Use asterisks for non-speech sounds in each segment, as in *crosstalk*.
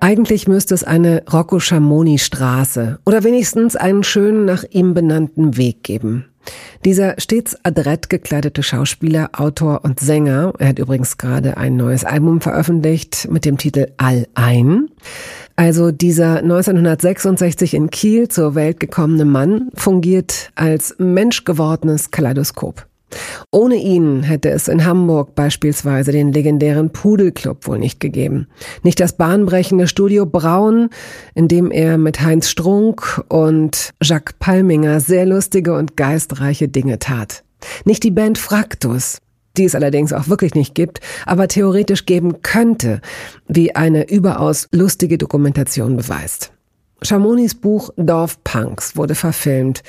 Eigentlich müsste es eine Rocco Schamoni Straße oder wenigstens einen schönen nach ihm benannten Weg geben. Dieser stets adrett gekleidete Schauspieler, Autor und Sänger, er hat übrigens gerade ein neues Album veröffentlicht mit dem Titel All ein. Also dieser 1966 in Kiel zur Welt gekommene Mann fungiert als menschgewordenes Kaleidoskop. Ohne ihn hätte es in Hamburg beispielsweise den legendären Pudelclub wohl nicht gegeben. Nicht das bahnbrechende Studio Braun, in dem er mit Heinz Strunk und Jacques Palminger sehr lustige und geistreiche Dinge tat. Nicht die Band Fraktus, die es allerdings auch wirklich nicht gibt, aber theoretisch geben könnte, wie eine überaus lustige Dokumentation beweist. Chamonis Buch Dorfpunks wurde verfilmt.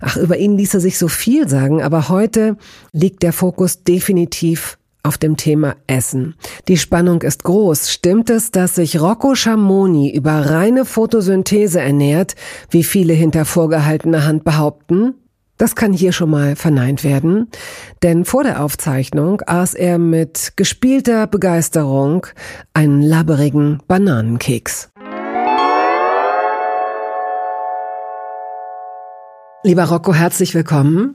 Ach, über ihn ließe sich so viel sagen, aber heute liegt der Fokus definitiv auf dem Thema Essen. Die Spannung ist groß. Stimmt es, dass sich Rocco Schamoni über reine Photosynthese ernährt, wie viele hinter vorgehaltener Hand behaupten? Das kann hier schon mal verneint werden, denn vor der Aufzeichnung aß er mit gespielter Begeisterung einen labberigen Bananenkeks. Lieber Rocco, herzlich willkommen.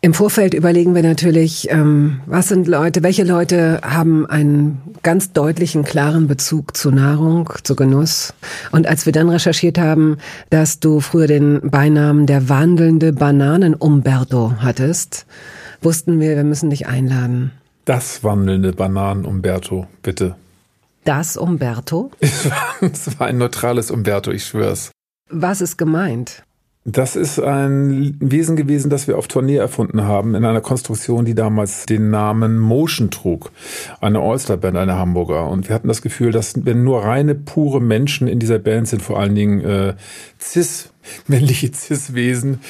Im Vorfeld überlegen wir natürlich, ähm, was sind Leute, welche Leute haben einen ganz deutlichen, klaren Bezug zu Nahrung, zu Genuss. Und als wir dann recherchiert haben, dass du früher den Beinamen der wandelnde Bananen-Umberto hattest, wussten wir, wir müssen dich einladen. Das wandelnde Bananen-Umberto, bitte. Das Umberto? *laughs* Es war ein neutrales Umberto, ich schwör's. Was ist gemeint? Das ist ein Wesen gewesen, das wir auf Tournee erfunden haben, in einer Konstruktion, die damals den Namen Motion trug. Eine All-Star-Band, eine Hamburger. Und wir hatten das Gefühl, dass wenn nur reine, pure Menschen in dieser Band sind, vor allen Dingen äh, cis, *laughs* männliche Cis-Wesen,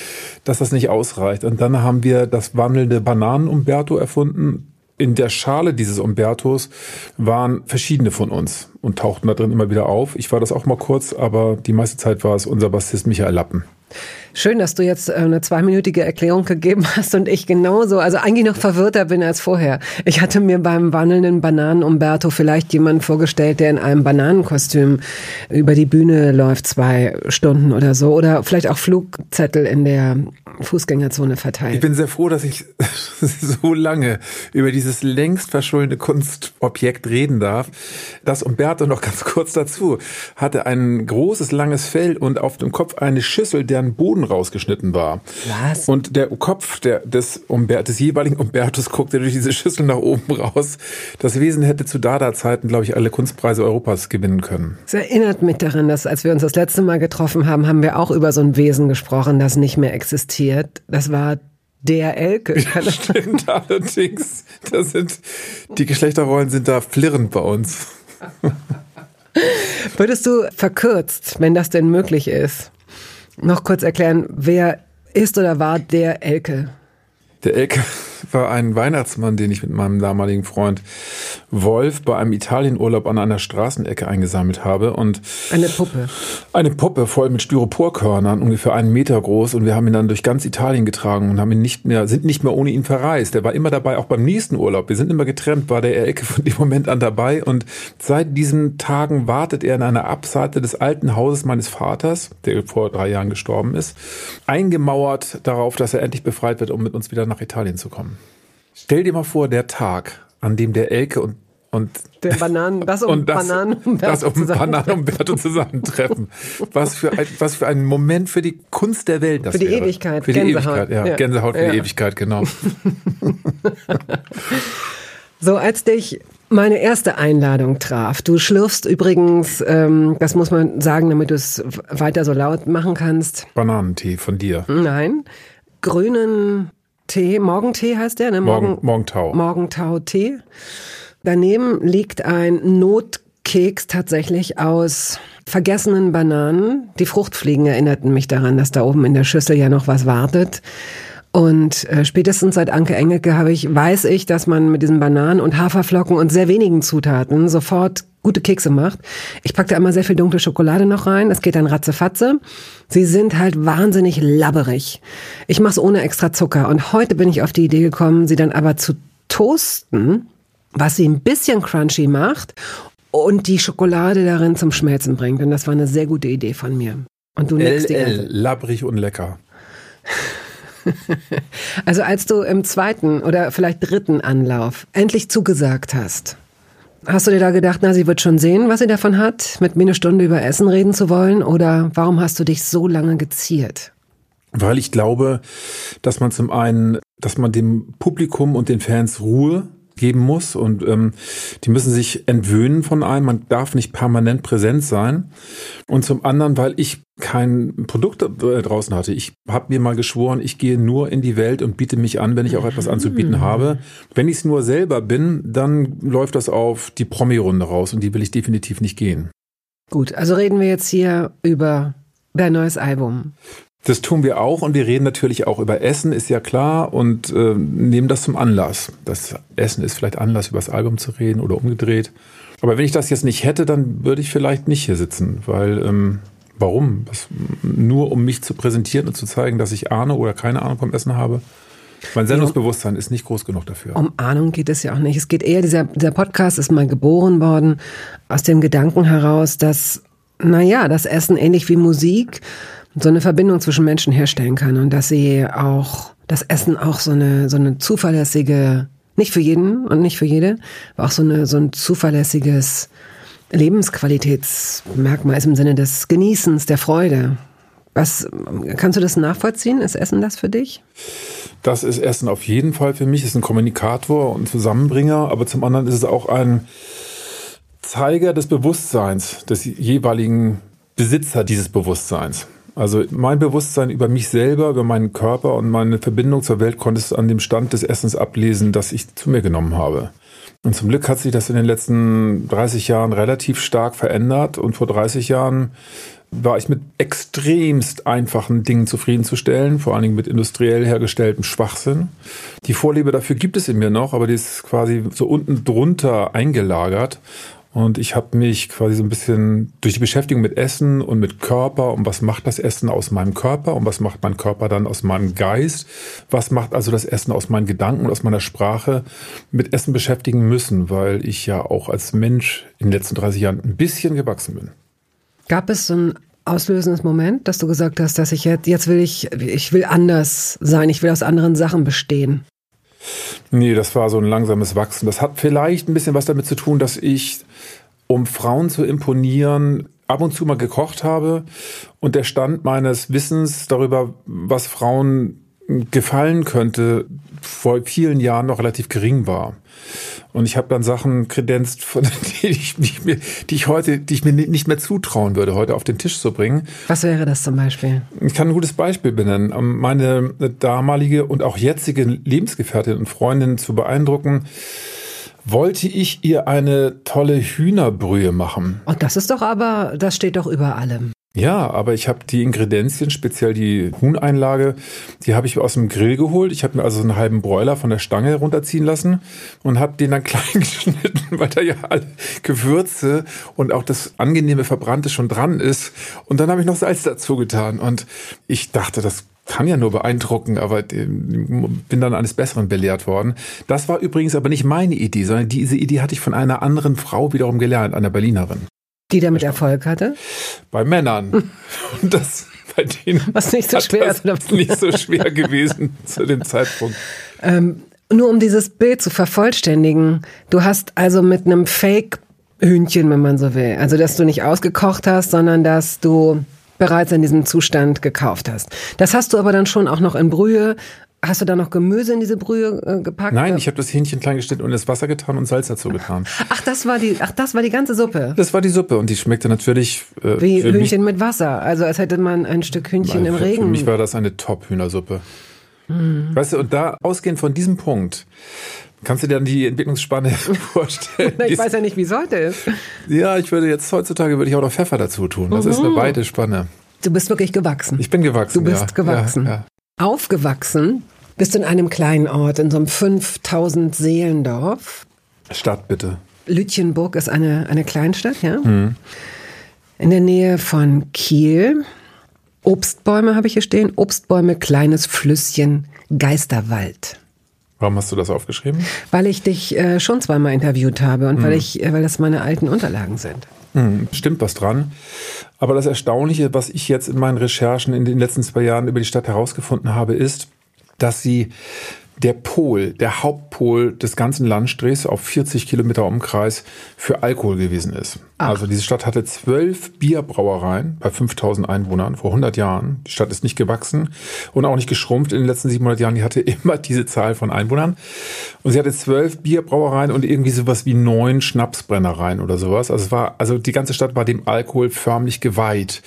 dass das nicht ausreicht. Und dann haben wir das wandelnde Bananen-Umberto erfunden, in der Schale dieses Umbertos waren verschiedene von uns und tauchten da drin immer wieder auf. Ich war das auch mal kurz, aber die meiste Zeit war es unser Bassist Michael Lappen. Schön, dass du jetzt äh, eine zweiminütige Erklärung gegeben hast und ich genauso, also eigentlich noch verwirrter bin als vorher. Ich hatte mir beim wandelnden Bananen Umberto vielleicht jemanden vorgestellt, der in einem Bananenkostüm über die Bühne läuft, zwei Stunden oder so, oder vielleicht auch Flugzettel in der Fußgängerzone verteilt. Ich bin sehr froh, dass ich *laughs* so lange über dieses längst verschuldete Kunstobjekt reden darf. Das Umberto noch ganz kurz dazu hatte ein großes langes Fell und auf dem Kopf eine Schüssel, deren Boden rausgeschnitten war. Was? Und der Kopf der, des, Umber des jeweiligen Umbertus guckte durch diese Schüssel nach oben raus. Das Wesen hätte zu Dada-Zeiten, glaube ich, alle Kunstpreise Europas gewinnen können. Es erinnert mich daran, dass als wir uns das letzte Mal getroffen haben, haben wir auch über so ein Wesen gesprochen, das nicht mehr existiert. Das war der Elke. Ja, stimmt *laughs* allerdings. Das sind, die Geschlechterrollen sind da flirrend bei uns. *laughs* Würdest du verkürzt, wenn das denn möglich ist, noch kurz erklären, wer ist oder war der Elke? Der Elke war ein Weihnachtsmann, den ich mit meinem damaligen Freund Wolf bei einem Italienurlaub an einer Straßenecke eingesammelt habe. Und eine Puppe. Eine Puppe voll mit Styroporkörnern, ungefähr einen Meter groß. Und wir haben ihn dann durch ganz Italien getragen und haben ihn nicht mehr, sind nicht mehr ohne ihn verreist. Der war immer dabei, auch beim nächsten Urlaub. Wir sind immer getrennt, war der Elke von dem Moment an dabei. Und seit diesen Tagen wartet er in einer Abseite des alten Hauses meines Vaters, der vor drei Jahren gestorben ist, eingemauert darauf, dass er endlich befreit wird, um mit uns wieder nach Italien zu kommen. Stell dir mal vor, der Tag, an dem der Elke und und der Bananen, das um *laughs* das, Bananen das um Bananenumberto zusammentreffen. Was für ein, was für ein Moment für die Kunst der Welt das Für die wäre. Ewigkeit. Für die Gänsehaut. Ewigkeit, ja. Ja. Gänsehaut für Ja. die Ewigkeit, genau. *laughs* So, als dich meine erste Einladung traf, du schlürfst übrigens, ähm, das muss man sagen, damit du es weiter so laut machen kannst, Bananentee von dir. nein, grünen Tee, Morgentee heißt der, ne? Morgen, Morgentau. Morgentau-Tee. Daneben liegt ein Notkeks tatsächlich aus vergessenen Bananen. Die Fruchtfliegen erinnerten mich daran, dass da oben in der Schüssel ja noch was wartet. Und äh, spätestens seit Anke Engelke habe ich, weiß ich, dass man mit diesen Bananen und Haferflocken und sehr wenigen Zutaten sofort gute Kekse macht. Ich packe da immer sehr viel dunkle Schokolade noch rein. Das geht dann ratzefatze. Sie sind halt wahnsinnig labberig. Ich mache es ohne extra Zucker. Und heute bin ich auf die Idee gekommen, sie dann aber zu toasten, was sie ein bisschen crunchy macht und die Schokolade darin zum Schmelzen bringt. Und das war eine sehr gute Idee von mir. Und du nickst die ganze labbrig und lecker. *laughs* *laughs* also als du im zweiten oder vielleicht dritten Anlauf endlich zugesagt hast, hast du dir da gedacht, na, sie wird schon sehen, was sie davon hat, mit mir eine Stunde über Essen reden zu wollen? Oder warum hast du dich so lange geziert? Weil ich glaube, dass man zum einen, dass man dem Publikum und den Fans Ruhe geben muss und ähm, die müssen sich entwöhnen von einem. Man darf nicht permanent präsent sein. Und zum anderen, weil ich kein Produkt äh, draußen hatte. Ich habe mir mal geschworen, ich gehe nur in die Welt und biete mich an, wenn ich auch etwas anzubieten mhm. habe. Wenn ich es nur selber bin, dann läuft das auf die Promi-Runde raus und die will ich definitiv nicht gehen. Gut, also reden wir jetzt hier über dein neues Album. Das tun wir auch und wir reden natürlich auch über Essen, ist ja klar, und äh, nehmen das zum Anlass. Das Essen ist vielleicht Anlass, über das Album zu reden oder umgedreht. Aber wenn ich das jetzt nicht hätte, dann würde ich vielleicht nicht hier sitzen, weil ähm, warum? Das, nur um mich zu präsentieren und zu zeigen, dass ich Ahnung oder keine Ahnung vom Essen habe. Mein Sendungsbewusstsein ist nicht groß genug dafür. Um Ahnung geht es ja auch nicht. Es geht eher, dieser, dieser Podcast ist mal geboren worden aus dem Gedanken heraus, dass, naja, das Essen ähnlich wie Musik so eine Verbindung zwischen Menschen herstellen kann und dass sie auch das Essen auch so eine so eine zuverlässige nicht für jeden und nicht für jede, aber auch so eine so ein zuverlässiges Lebensqualitätsmerkmal ist im Sinne des Genießens, der Freude. Was kannst du das nachvollziehen? Ist Essen das für dich? Das ist Essen auf jeden Fall für mich. Es ist ein Kommunikator und Zusammenbringer, aber zum anderen ist es auch ein Zeiger des Bewusstseins des jeweiligen Besitzer dieses Bewusstseins. Also mein Bewusstsein über mich selber, über meinen Körper und meine Verbindung zur Welt konnte es an dem Stand des Essens ablesen, das ich zu mir genommen habe. Und zum Glück hat sich das in den letzten 30 Jahren relativ stark verändert. Und vor 30 Jahren war ich mit extremst einfachen Dingen zufriedenzustellen, vor allen Dingen mit industriell hergestelltem Schwachsinn. Die Vorliebe dafür gibt es in mir noch, aber die ist quasi so unten drunter eingelagert. Und ich habe mich quasi so ein bisschen durch die Beschäftigung mit Essen und mit Körper und was macht das Essen aus meinem Körper und was macht mein Körper dann aus meinem Geist, was macht also das Essen aus meinen Gedanken und aus meiner Sprache mit Essen beschäftigen müssen, weil ich ja auch als Mensch in den letzten 30 Jahren ein bisschen gewachsen bin. Gab es so ein auslösendes Moment, dass du gesagt hast, dass ich jetzt, jetzt will ich, ich will anders sein, ich will aus anderen Sachen bestehen? Nee, das war so ein langsames Wachsen. Das hat vielleicht ein bisschen was damit zu tun, dass ich, um Frauen zu imponieren, ab und zu mal gekocht habe und der Stand meines Wissens darüber, was Frauen gefallen könnte, vor vielen Jahren noch relativ gering war. Und ich habe dann Sachen kredenzt, von *laughs* die ich, die, ich mir, die ich heute, die ich mir nicht mehr zutrauen würde, heute auf den Tisch zu bringen. Was wäre das zum Beispiel? Ich kann ein gutes Beispiel benennen. Meine damalige und auch jetzige Lebensgefährtin und Freundin zu beeindrucken, wollte ich ihr eine tolle Hühnerbrühe machen. Und das ist doch aber, das steht doch über allem. Ja, aber ich habe die Ingredienzien, speziell die Huhneinlage, die habe ich aus dem Grill geholt. Ich habe mir also einen halben Broiler von der Stange runterziehen lassen und habe den dann *laughs* klein geschnitten, weil da ja alle Gewürze und auch das angenehme Verbrannte schon dran ist. Und dann habe ich noch Salz dazu getan. Und ich dachte, das kann ja nur beeindrucken, aber bin dann eines Besseren belehrt worden. Das war übrigens aber nicht meine Idee, sondern diese Idee hatte ich von einer anderen Frau wiederum gelernt, einer Berlinerin. Die damit Erfolg hatte? Bei Männern. Und *laughs* das bei denen Was nicht so schwer ist. Nicht so schwer gewesen *laughs* zu dem Zeitpunkt. Ähm, nur um dieses Bild zu vervollständigen. Du hast also mit einem Fake Hühnchen, wenn man so will. Also, dass du nicht ausgekocht hast, sondern dass du bereits in diesem Zustand gekauft hast. Das hast du aber dann schon auch noch in Brühe Hast du da noch Gemüse in diese Brühe äh, gepackt? Nein, ich habe das Hähnchen klein geschnitten und ins Wasser getan und Salz dazu getan. *laughs* Ach, das war die, ach, das war die ganze Suppe. Das war die Suppe und die schmeckte natürlich äh, wie Hühnchen mich, mit Wasser. Also als hätte man ein Stück Hühnchen im Regen. Für mich war das eine Top-Hühnersuppe. Hm. Weißt du, und da ausgehend von diesem Punkt Kannst du dir dann die Entwicklungsspanne *laughs* vorstellen? ich weiß ja nicht, wie es heute ist. Ja, ich würde jetzt heutzutage würde ich auch noch Pfeffer dazu tun. Das mhm. ist eine mhm. weite Spanne. Du bist wirklich gewachsen. Ich bin gewachsen. Du bist ja, gewachsen. Ja, ja. Aufgewachsen bist in einem kleinen Ort, in so einem 5000 Seelendorf. Stadt bitte. Lütjenburg ist eine, eine Kleinstadt, ja? Mhm. In der Nähe von Kiel. Obstbäume habe ich hier stehen. Obstbäume, kleines Flüsschen, Geisterwald. Warum hast du das aufgeschrieben? Weil ich dich äh, schon zweimal interviewt habe und mhm. weil ich, äh, weil das meine alten Unterlagen sind. Mhm, stimmt was dran. Aber das Erstaunliche, was ich jetzt in meinen Recherchen in den letzten zwei Jahren über die Stadt herausgefunden habe, ist, dass sie der Pol, der Hauptpol des ganzen Landstrichs auf 40 Kilometer Umkreis für Alkohol gewesen ist. Ach. Also diese Stadt hatte zwölf Bierbrauereien bei 5000 Einwohnern vor 100 Jahren. Die Stadt ist nicht gewachsen und auch nicht geschrumpft in den letzten 700 Jahren. Die hatte *laughs* immer diese Zahl von Einwohnern. Und sie hatte zwölf Bierbrauereien und irgendwie sowas wie neun Schnapsbrennereien oder sowas. Also es war, also die ganze Stadt war dem Alkohol förmlich geweiht.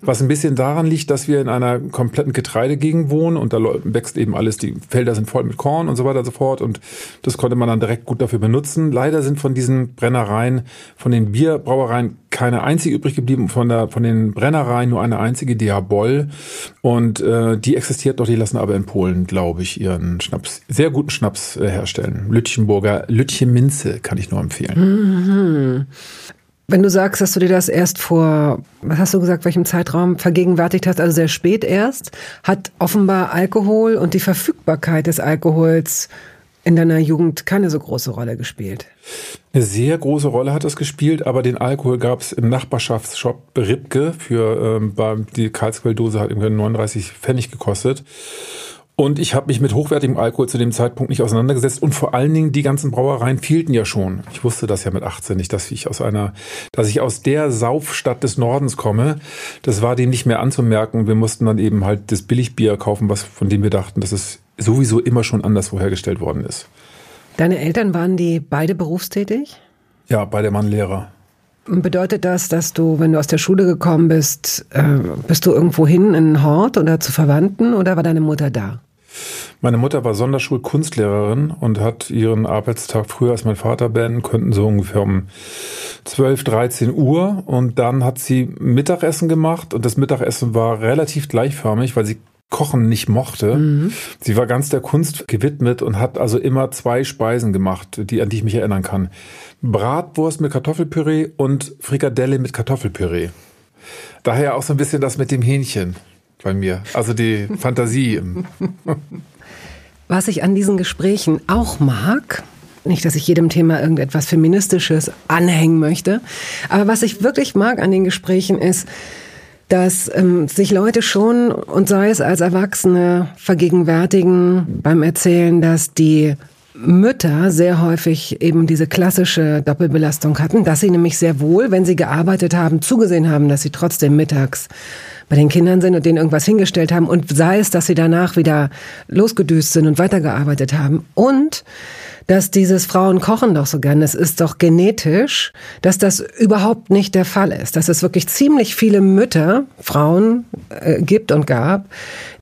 Was ein bisschen daran liegt, dass wir in einer kompletten Getreidegegend wohnen und da wächst eben alles, die Felder sind voll mit Korn und so weiter und so fort. Und das konnte man dann direkt gut dafür benutzen. Leider sind von diesen Brennereien, von den Bierbrauereien keine einzige übrig geblieben. Von, der, von den Brennereien nur eine einzige, Diabol. Und äh, die existiert doch, die lassen aber in Polen, glaube ich, ihren Schnaps, sehr guten Schnaps äh, herstellen. Lütchenburger, Lütchen Minze kann ich nur empfehlen. Mhm. Wenn du sagst, dass du dir das erst vor, was hast du gesagt, welchem Zeitraum vergegenwärtigt hast, also sehr spät erst, hat offenbar Alkohol und die Verfügbarkeit des Alkohols in deiner Jugend keine so große Rolle gespielt? Eine sehr große Rolle hat das gespielt, aber den Alkohol gab es im Nachbarschaftsshop Ribke für ähm, die Karlsquelldose hat irgendwie 39 Pfennig gekostet. Und ich habe mich mit hochwertigem Alkohol zu dem Zeitpunkt nicht auseinandergesetzt. Und vor allen Dingen, die ganzen Brauereien fehlten ja schon. Ich wusste das ja mit 18 nicht, dass ich aus einer, dass ich aus der Saufstadt des Nordens komme. Das war dem nicht mehr anzumerken. Wir mussten dann eben halt das Billigbier kaufen, was, von dem wir dachten, dass es sowieso immer schon anderswo hergestellt worden ist. Deine Eltern waren die beide berufstätig? Ja, beide Mann Lehrer. Bedeutet das, dass du, wenn du aus der Schule gekommen bist, äh, bist du irgendwo hin in einen Hort oder zu Verwandten oder war deine Mutter da? Meine Mutter war Sonderschulkunstlehrerin und hat ihren Arbeitstag früher als mein Vater beenden könnten, so ungefähr um 12, 13 Uhr. Und dann hat sie Mittagessen gemacht und das Mittagessen war relativ gleichförmig, weil sie Kochen nicht mochte. Mhm. Sie war ganz der Kunst gewidmet und hat also immer zwei Speisen gemacht, die, an die ich mich erinnern kann. Bratwurst mit Kartoffelpüree und Frikadelle mit Kartoffelpüree. Daher auch so ein bisschen das mit dem Hähnchen bei mir. Also die Fantasie. *laughs* Was ich an diesen Gesprächen auch mag, nicht, dass ich jedem Thema irgendetwas Feministisches anhängen möchte, aber was ich wirklich mag an den Gesprächen ist, dass ähm, sich Leute schon, und sei es als Erwachsene, vergegenwärtigen beim Erzählen, dass die Mütter sehr häufig eben diese klassische Doppelbelastung hatten, dass sie nämlich sehr wohl, wenn sie gearbeitet haben, zugesehen haben, dass sie trotzdem mittags bei den Kindern sind und denen irgendwas hingestellt haben und sei es, dass sie danach wieder losgedüst sind und weitergearbeitet haben und dass dieses Frauen kochen doch so gern, es ist doch genetisch, dass das überhaupt nicht der Fall ist, dass es wirklich ziemlich viele Mütter, Frauen äh, gibt und gab,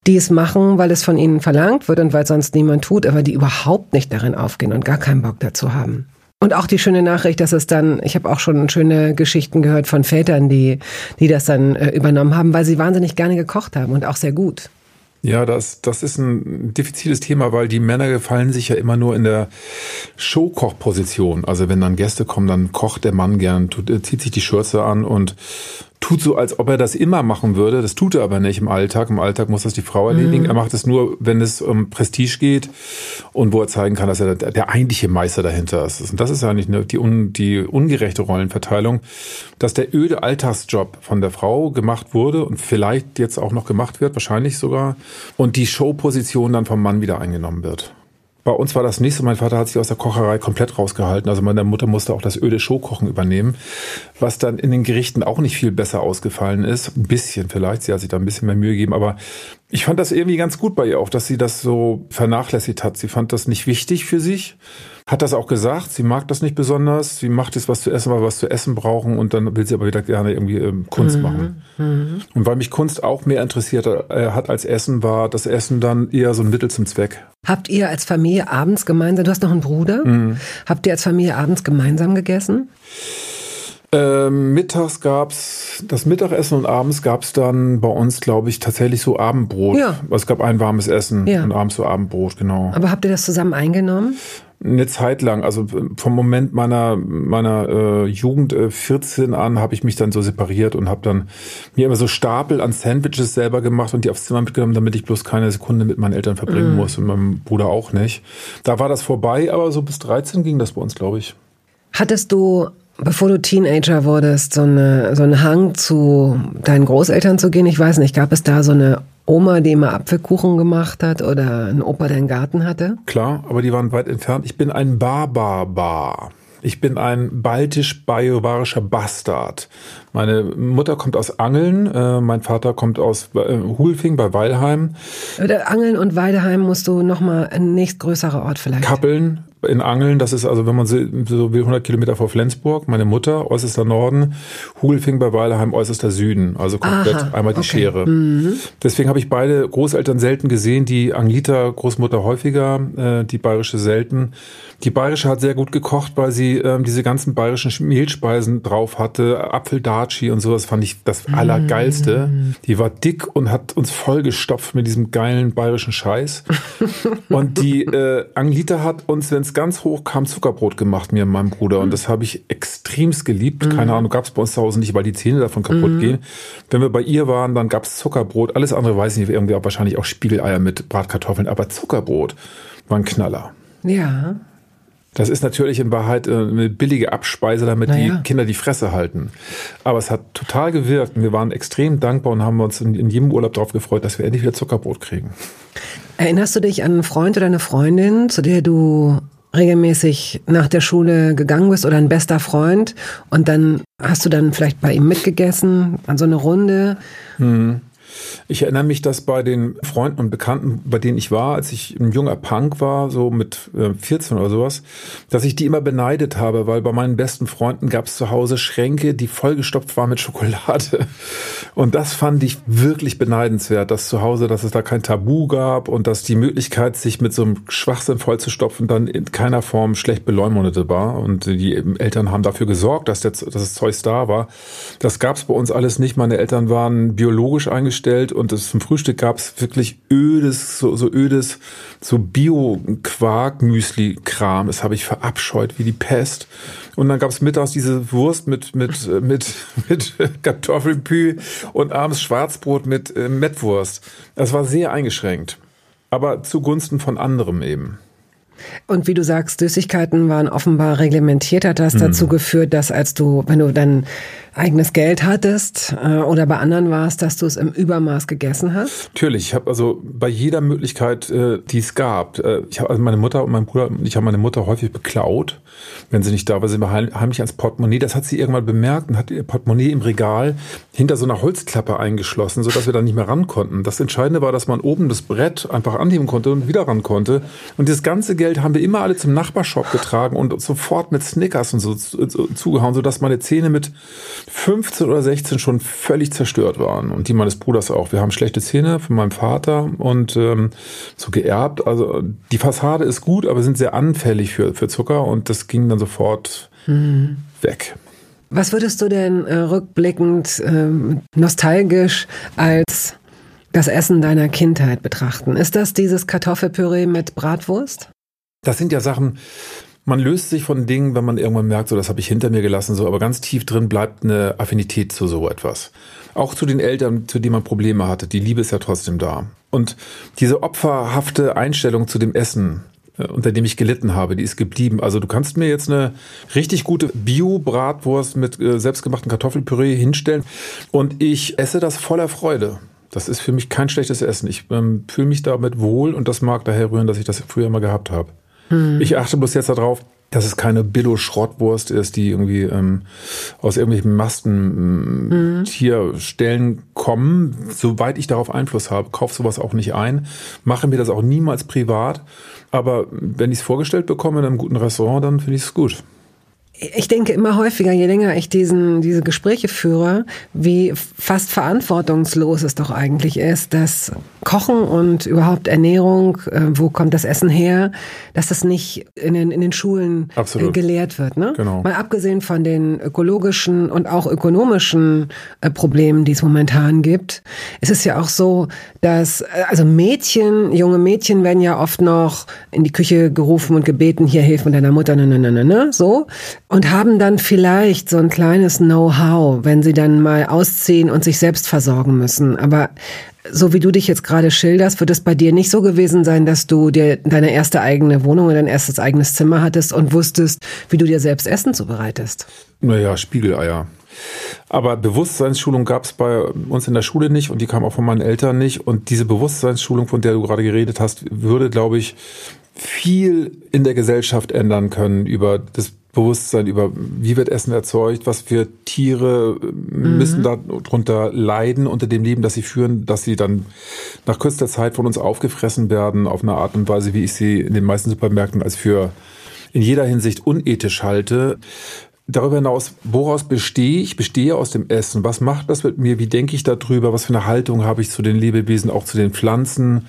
die es machen, weil es von ihnen verlangt wird und weil sonst niemand tut, aber die überhaupt nicht darin aufgehen und gar keinen Bock dazu haben. Und auch die schöne Nachricht, dass es dann, ich habe auch schon schöne Geschichten gehört von Vätern, die, die das dann äh, übernommen haben, weil sie wahnsinnig gerne gekocht haben und auch sehr gut. Ja, das, das ist ein diffiziles Thema, weil die Männer gefallen sich ja immer nur in der Showkochposition. Also wenn dann Gäste kommen, dann kocht der Mann gern, tut, zieht sich die Schürze an und tut so, als ob er das immer machen würde. Das tut er aber nicht im Alltag. Im Alltag muss das die Frau erledigen. Mhm. Er macht es nur, wenn es um Prestige geht und wo er zeigen kann, dass er der, der eigentliche Meister dahinter ist. Und das ist eigentlich eine, die, un, die ungerechte Rollenverteilung, dass der öde Alltagsjob von der Frau gemacht wurde und vielleicht jetzt auch noch gemacht wird, wahrscheinlich sogar, und die Showposition dann vom Mann wieder eingenommen wird. Bei uns war das nicht so. Mein Vater hat sich aus der Kocherei komplett rausgehalten. Also meine Mutter musste auch das öde Showkochen übernehmen, was dann in den Gerichten auch nicht viel besser ausgefallen ist. Ein bisschen vielleicht. Sie hat sich da ein bisschen mehr Mühe gegeben. Aber ich fand das irgendwie ganz gut bei ihr auch, dass sie das so vernachlässigt hat. Sie fand das nicht wichtig für sich hat das auch gesagt, sie mag das nicht besonders, sie macht jetzt was zu essen, weil wir was zu essen brauchen und dann will sie aber wieder gerne irgendwie ähm, Kunst mhm. machen. Mhm. Und weil mich Kunst auch mehr interessiert äh, hat als Essen, war das Essen dann eher so ein Mittel zum Zweck. Habt ihr als Familie abends gemeinsam, du hast noch einen Bruder, mhm. habt ihr als Familie abends gemeinsam gegessen? Ähm, mittags gab's das Mittagessen und abends gab's dann bei uns, glaube ich, tatsächlich so Abendbrot. Ja. Es gab ein warmes Essen Ja. und abends so Abendbrot, genau. Aber habt ihr das zusammen eingenommen? Eine Zeit lang, also vom Moment meiner meiner äh, Jugend äh, 14 an, habe ich mich dann so separiert und habe dann mir immer so Stapel an Sandwiches selber gemacht und die aufs Zimmer mitgenommen, damit ich bloß keine Sekunde mit meinen Eltern verbringen muss und meinem Bruder auch nicht. Da war das vorbei, aber so bis 13 ging das bei uns, glaube ich. Hattest du, bevor du Teenager wurdest, so, eine, so einen Hang zu deinen Großeltern zu gehen? Ich weiß nicht, gab es da so eine Oma, die immer Apfelkuchen gemacht hat oder ein Opa, der einen Garten hatte? Klar, aber die waren weit entfernt. Ich bin ein Barbar-Bar. Ich bin ein baltisch-bayerischer Bastard. Meine Mutter kommt aus Angeln, äh, mein Vater kommt aus äh, Hulfing bei Weilheim. Oder Angeln und Weideheim musst du nochmal ein nächstgrößerer Ort vielleicht. Kappeln in Angeln, das ist also, wenn man so will, 100 Kilometer vor Flensburg. Meine Mutter, äußerster Norden. Hugelfing bei Weilheim, äußerster Süden. Also komplett Aha, einmal die okay. Schere. Deswegen habe ich beide Großeltern selten gesehen. Die Angliter Großmutter häufiger, äh, die bayerische selten. Die bayerische hat sehr gut gekocht, weil sie ähm, diese ganzen bayerischen Sch- Mehlspeisen drauf hatte. Apfeldaci und sowas fand ich das Allergeilste. Die war dick und hat uns vollgestopft mit diesem geilen bayerischen Scheiß. *laughs* Und die äh, Anglita hat uns, wenn es ganz hoch kam, Zuckerbrot gemacht, mir und meinem Bruder. Und das habe ich extremst geliebt. Keine Ahnung, gab es bei uns zu Hause nicht, weil die Zähne davon kaputt gehen. Wenn wir bei ihr waren, dann gab es Zuckerbrot. Alles andere weiß ich nicht, irgendwie auch wahrscheinlich auch Spiegeleier mit Bratkartoffeln. Aber Zuckerbrot war ein Knaller. Ja. Das ist natürlich in Wahrheit äh, eine billige Abspeise, damit Naja. die Kinder die Fresse halten. Aber es hat total gewirkt. Und wir waren extrem dankbar und haben uns in, in jedem Urlaub darauf gefreut, dass wir endlich wieder Zuckerbrot kriegen. Erinnerst du dich an einen Freund oder eine Freundin, zu der du regelmäßig nach der Schule gegangen bist oder ein bester Freund und dann hast du dann vielleicht bei ihm mitgegessen an so eine Runde? Ich erinnere mich, dass bei den Freunden und Bekannten, bei denen ich war, als ich ein junger Punk war, so mit äh, 14 oder sowas, dass ich die immer beneidet habe, weil bei meinen besten Freunden gab es zu Hause Schränke, die vollgestopft waren mit Schokolade. *laughs* Und das fand ich wirklich beneidenswert, dass zu Hause, dass es da kein Tabu gab und dass die Möglichkeit, sich mit so einem Schwachsinn vollzustopfen, dann in keiner Form schlecht beleumundete war. Und die Eltern haben dafür gesorgt, dass, der, dass das Zeug da war. Das gab es bei uns alles nicht. Meine Eltern waren biologisch eingestellt und es zum Frühstück gab es wirklich ödes, so, so ödes, so Bio-Quark-Müsli-Kram. Das habe ich verabscheut wie die Pest. Und dann gab es mittags diese Wurst mit, mit, mit, *laughs* mit Kartoffelpü und abends Schwarzbrot mit äh, Mettwurst. Das war sehr eingeschränkt. Aber zugunsten von anderem eben. Und wie du sagst, Süßigkeiten waren offenbar reglementiert. Hat das dazu geführt, dass als du, wenn du dann eigenes Geld hattest äh, oder bei anderen warst, dass du es im Übermaß gegessen hast? Natürlich, ich habe also bei jeder Möglichkeit, äh, die es gab, äh, ich habe also meine Mutter und mein Bruder, ich habe meine Mutter häufig beklaut, wenn sie nicht da war, wir heim- heimlich ans Portemonnaie. Das hat sie irgendwann bemerkt und hat ihr Portemonnaie im Regal hinter so einer Holzklappe eingeschlossen, sodass wir da nicht mehr ran konnten. Das Entscheidende war, dass man oben das Brett einfach anheben konnte und wieder ran konnte. Und dieses ganze Geld haben wir immer alle zum Nachbarshop getragen und sofort mit Snickers und so zu- zu- zugehauen, sodass meine Zähne mit 15 oder 16 schon völlig zerstört waren und die meines Bruders auch. Wir haben schlechte Zähne von meinem Vater und ähm, so geerbt. Also die Fassade ist gut, aber sind sehr anfällig für, für Zucker und das ging dann sofort weg. Was würdest du denn äh, rückblickend ähm, nostalgisch als das Essen deiner Kindheit betrachten? Ist das dieses Kartoffelpüree mit Bratwurst? Das sind ja Sachen, man löst sich von Dingen, wenn man irgendwann merkt, so das habe ich hinter mir gelassen, so, aber ganz tief drin bleibt eine Affinität zu so etwas. Auch zu den Eltern, zu denen man Probleme hatte. Die Liebe ist ja trotzdem da. Und diese opferhafte Einstellung zu dem Essen, äh, unter dem ich gelitten habe, die ist geblieben. Also du kannst mir jetzt eine richtig gute Bio-Bratwurst mit äh, selbstgemachten Kartoffelpüree hinstellen und ich esse das voller Freude. Das ist für mich kein schlechtes Essen. Ich ähm, fühle mich damit wohl und das mag daher rühren, dass ich das früher mal gehabt habe. Ich achte bloß jetzt darauf, dass es keine Billo-Schrottwurst ist, die irgendwie ähm, aus irgendwelchen Masten ähm, Tierstellen kommen. Soweit ich darauf Einfluss habe, kaufe sowas auch nicht ein, mache mir das auch niemals privat. Aber wenn ich es vorgestellt bekomme in einem guten Restaurant, dann finde ich es gut. Ich denke immer häufiger, je länger ich diesen, diese Gespräche führe, wie fast verantwortungslos es doch eigentlich ist, dass Kochen und überhaupt Ernährung, äh, wo kommt das Essen her, dass das nicht in den, in den Schulen äh, gelehrt wird. Ne? Genau. Mal abgesehen von den ökologischen und auch ökonomischen äh, Problemen, die es momentan gibt, ist es ja auch so, dass äh, also Mädchen, junge Mädchen werden ja oft noch in die Küche gerufen und gebeten, hier hilf mit deiner Mutter, ne, ne, ne, ne, ne, so und haben dann vielleicht so ein kleines Know-how, wenn sie dann mal ausziehen und sich selbst versorgen müssen. Aber so wie du dich jetzt gerade schilderst, wird es bei dir nicht so gewesen sein, dass du dir deine erste eigene Wohnung und dein erstes eigenes Zimmer hattest und wusstest, wie du dir selbst Essen zubereitest. Naja, Spiegeleier. Aber Bewusstseinsschulung gab es bei uns in der Schule nicht und die kam auch von meinen Eltern nicht. Und diese Bewusstseinsschulung, von der du gerade geredet hast, würde, glaube ich, viel in der Gesellschaft ändern können über das Bewusstsein über, wie wird Essen erzeugt, was für Tiere mhm. müssen darunter leiden unter dem Leben, das sie führen, dass sie dann nach kürzester Zeit von uns aufgefressen werden auf eine Art und Weise, wie ich sie in den meisten Supermärkten als für in jeder Hinsicht unethisch halte. Darüber hinaus, woraus bestehe ich? Bestehe aus dem Essen. Was macht das mit mir? Wie denke ich darüber? Was für eine Haltung habe ich zu den Lebewesen, auch zu den Pflanzen?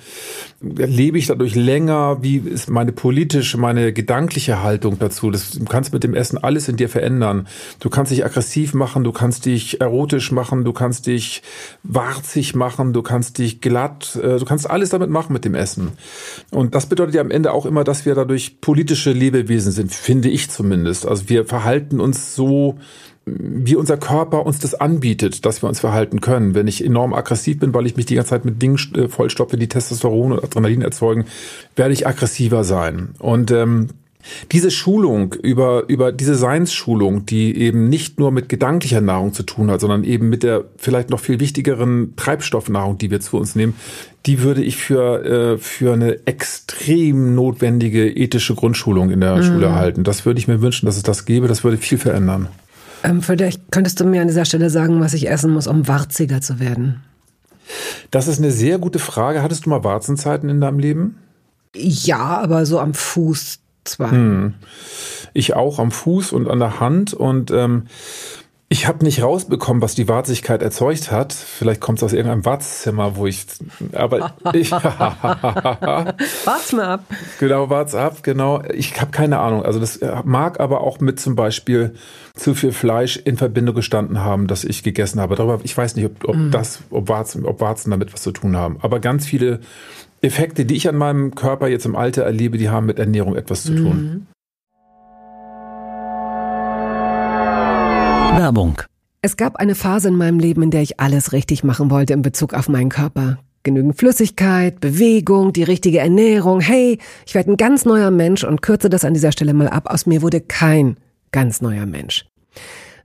Lebe ich dadurch länger? Wie ist meine politische, meine gedankliche Haltung dazu? Das, du kannst mit dem Essen alles in dir verändern. Du kannst dich aggressiv machen, du kannst dich erotisch machen, du kannst dich warzig machen, du kannst dich glatt, äh, du kannst alles damit machen mit dem Essen. Und das bedeutet ja am Ende auch immer, dass wir dadurch politische Lebewesen sind, finde ich zumindest. Also wir verhalten so, wie unser Körper uns das anbietet, dass wir uns verhalten können. Wenn ich enorm aggressiv bin, weil ich mich die ganze Zeit mit Dingen äh, vollstopfe, die Testosteron und Adrenalin erzeugen, werde ich aggressiver sein. Und ähm, diese Schulung über, über diese Seinsschulung, die eben nicht nur mit gedanklicher Nahrung zu tun hat, sondern eben mit der vielleicht noch viel wichtigeren Treibstoffnahrung, die wir zu uns nehmen, die würde ich für, äh, für eine extrem notwendige ethische Grundschulung in der mhm. Schule halten. Das würde ich mir wünschen, dass es das gäbe. Das würde viel verändern. Ähm, vielleicht könntest du mir an dieser Stelle sagen, was ich essen muss, um warziger zu werden. Das ist eine sehr gute Frage. Hattest du mal Warzenzeiten in deinem Leben? Ja, aber so am Fuß zwar. Hm. Ich auch am Fuß und an der Hand und ähm, ich habe nicht rausbekommen, was die Warzigkeit erzeugt hat. Vielleicht kommt es aus irgendeinem Wartzimmer, wo ich. Aber ich. *laughs* Wart's mal ab. Genau, wart's ab, genau. Ich habe keine Ahnung. Also das mag aber auch mit zum Beispiel zu viel Fleisch in Verbindung gestanden haben, das ich gegessen habe. Darüber, ich weiß nicht, ob, ob mm. das, ob Warzen, ob Warzen damit was zu tun haben. Aber ganz viele Effekte, die ich an meinem Körper jetzt im Alter erlebe, die haben mit Ernährung etwas zu tun. Mm. Werbung. Es gab eine Phase in meinem Leben, in der ich alles richtig machen wollte in Bezug auf meinen Körper. Genügend Flüssigkeit, Bewegung, die richtige Ernährung. Hey, ich werde ein ganz neuer Mensch und kürze das an dieser Stelle mal ab. Aus mir wurde kein ganz neuer Mensch.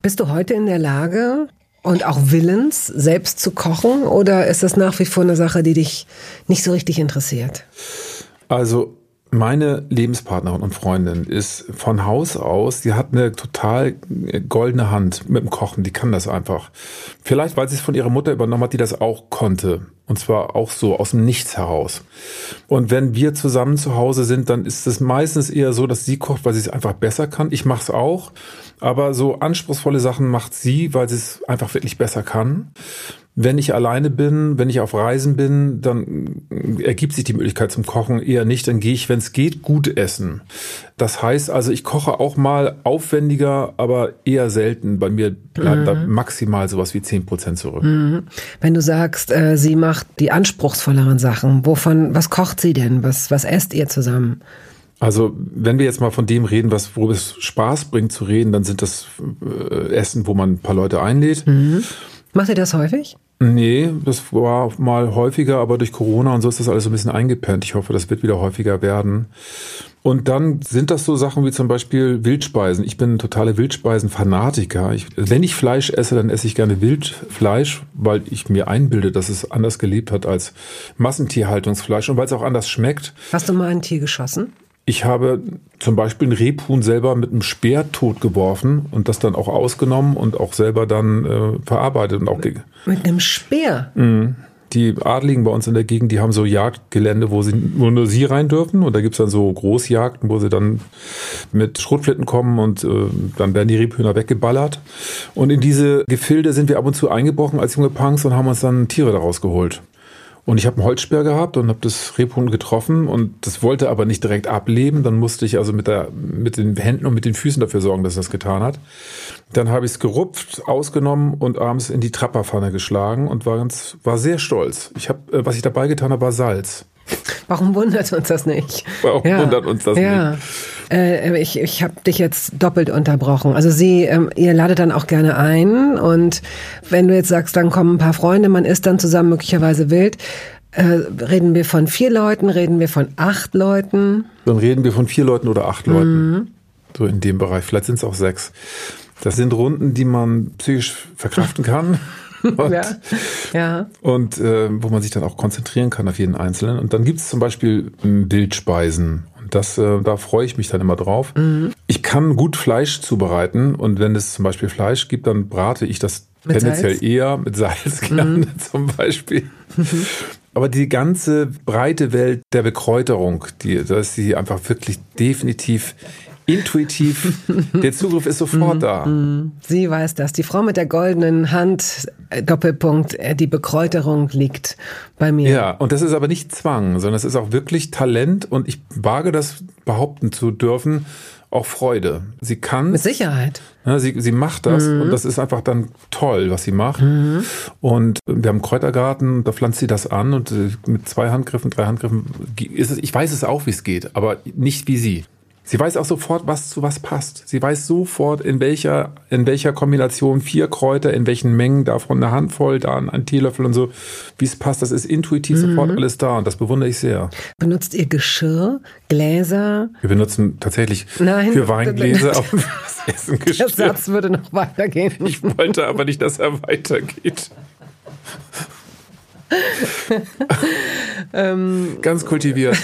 Bist du heute in der Lage und auch willens, selbst zu kochen oder ist das nach wie vor eine Sache, die dich nicht so richtig interessiert? Also meine Lebenspartnerin und Freundin ist von Haus aus, die hat eine total goldene Hand mit dem Kochen, die kann das einfach. Vielleicht, weil sie es von ihrer Mutter übernommen hat, die das auch konnte. Und zwar auch so aus dem Nichts heraus. Und wenn wir zusammen zu Hause sind, dann ist es meistens eher so, dass sie kocht, weil sie es einfach besser kann. Ich mache es auch, aber so anspruchsvolle Sachen macht sie, weil sie es einfach wirklich besser kann. Wenn ich alleine bin, wenn ich auf Reisen bin, dann ergibt sich die Möglichkeit zum Kochen eher nicht. Dann gehe ich, wenn es geht, gut essen. Das heißt also, ich koche auch mal aufwendiger, aber eher selten. Bei mir bleibt mhm. da maximal sowas wie zehn Prozent zurück. Mhm. Wenn du sagst, äh, sie macht die anspruchsvolleren Sachen, wovon, was kocht sie denn? Was, was esst ihr zusammen? Also, wenn wir jetzt mal von dem reden, was, worüber es Spaß bringt zu reden, dann sind das äh, Essen, wo man ein paar Leute einlädt. Mhm. Macht ihr das häufig? Nee, das war mal häufiger, aber durch Corona und so ist das alles so ein bisschen eingepennt. Ich hoffe, das wird wieder häufiger werden. Und dann sind das so Sachen wie zum Beispiel Wildspeisen. Ich bin ein totaler Wildspeisen-Fanatiker. Wenn ich Fleisch esse, dann esse ich gerne Wildfleisch, weil ich mir einbilde, dass es anders gelebt hat als Massentierhaltungsfleisch und weil es auch anders schmeckt. Hast du mal ein Tier geschossen? Ich habe zum Beispiel ein Rebhuhn selber mit einem Speer totgeworfen und das dann auch ausgenommen und auch selber dann äh, verarbeitet und auch mit einem Speer. Mhm. Die Adligen bei uns in der Gegend, die haben so Jagdgelände, wo, sie, wo nur sie rein dürfen. Und da gibt's dann so Großjagden, wo sie dann mit Schrotflitten kommen und äh, dann werden die Rebhühner weggeballert. Und in diese Gefilde sind wir ab und zu eingebrochen als junge Punks und haben uns dann Tiere daraus geholt. Und ich habe einen Holzsperr gehabt und habe das Rebhuhn getroffen und das wollte aber nicht direkt ableben. Dann musste ich also mit, der, mit den Händen und mit den Füßen dafür sorgen, dass das getan hat. Dann habe ich es gerupft, ausgenommen und abends in die Trapperpfanne geschlagen und war ganz, war sehr stolz. Ich habe, äh, was ich dabei getan habe, war Salz. Warum wundert uns das nicht? Warum ja. wundert uns das ja. nicht? Äh, ich ich habe dich jetzt doppelt unterbrochen. Also Sie, ähm, ihr ladet dann auch gerne ein und wenn du jetzt sagst, dann kommen ein paar Freunde, man ist dann zusammen möglicherweise wild. Äh, reden wir von vier Leuten, reden wir von acht Leuten? Dann reden wir von vier Leuten oder acht Leuten. Mhm. So in dem Bereich. Vielleicht sind es auch sechs. Das sind Runden, die man psychisch verkraften kann. *laughs* und, ja. ja. und äh, wo man sich dann auch konzentrieren kann auf jeden Einzelnen. Und dann gibt es zum Beispiel Wildspeisen. Und das, äh, da freue ich mich dann immer drauf. Mhm. Ich kann gut Fleisch zubereiten und wenn es zum Beispiel Fleisch gibt, dann brate ich das mit tendenziell Salz? eher mit Salz gerne mhm. *laughs* zum Beispiel. Mhm. *laughs* Aber die ganze breite Welt der Bekräuterung, die, da ist sie einfach wirklich definitiv intuitiv. Der Zugriff ist sofort mhm. da. Mhm. Sie weiß das. Die Frau mit der goldenen Hand, äh, Doppelpunkt, äh, die Bekräuterung liegt bei mir. Ja, und das ist aber nicht Zwang, sondern es ist auch wirklich Talent und ich wage das behaupten zu dürfen, auch Freude. Sie kann. Mit Sicherheit. Ja, sie, sie macht das mhm. und das ist einfach dann toll, was sie macht. Mhm. Und wir haben einen Kräutergarten, da pflanzt sie das an und äh, mit zwei Handgriffen, drei Handgriffen ist es, ich weiß es auch, wie es geht, aber nicht wie sie. Sie weiß auch sofort, was zu was passt. Sie weiß sofort, in welcher, in welcher Kombination vier Kräuter, in welchen Mengen, davon eine Handvoll, da ein Teelöffel und so, wie es passt. Das ist intuitiv mhm. sofort alles da und das bewundere ich sehr. Benutzt ihr Geschirr, Gläser? Wir benutzen tatsächlich Nein, für Weingläser auch *laughs* das Essen Geschirr. Der Satz würde noch weitergehen. Ich wollte aber nicht, dass er weitergeht. Ähm, Ganz kultiviert.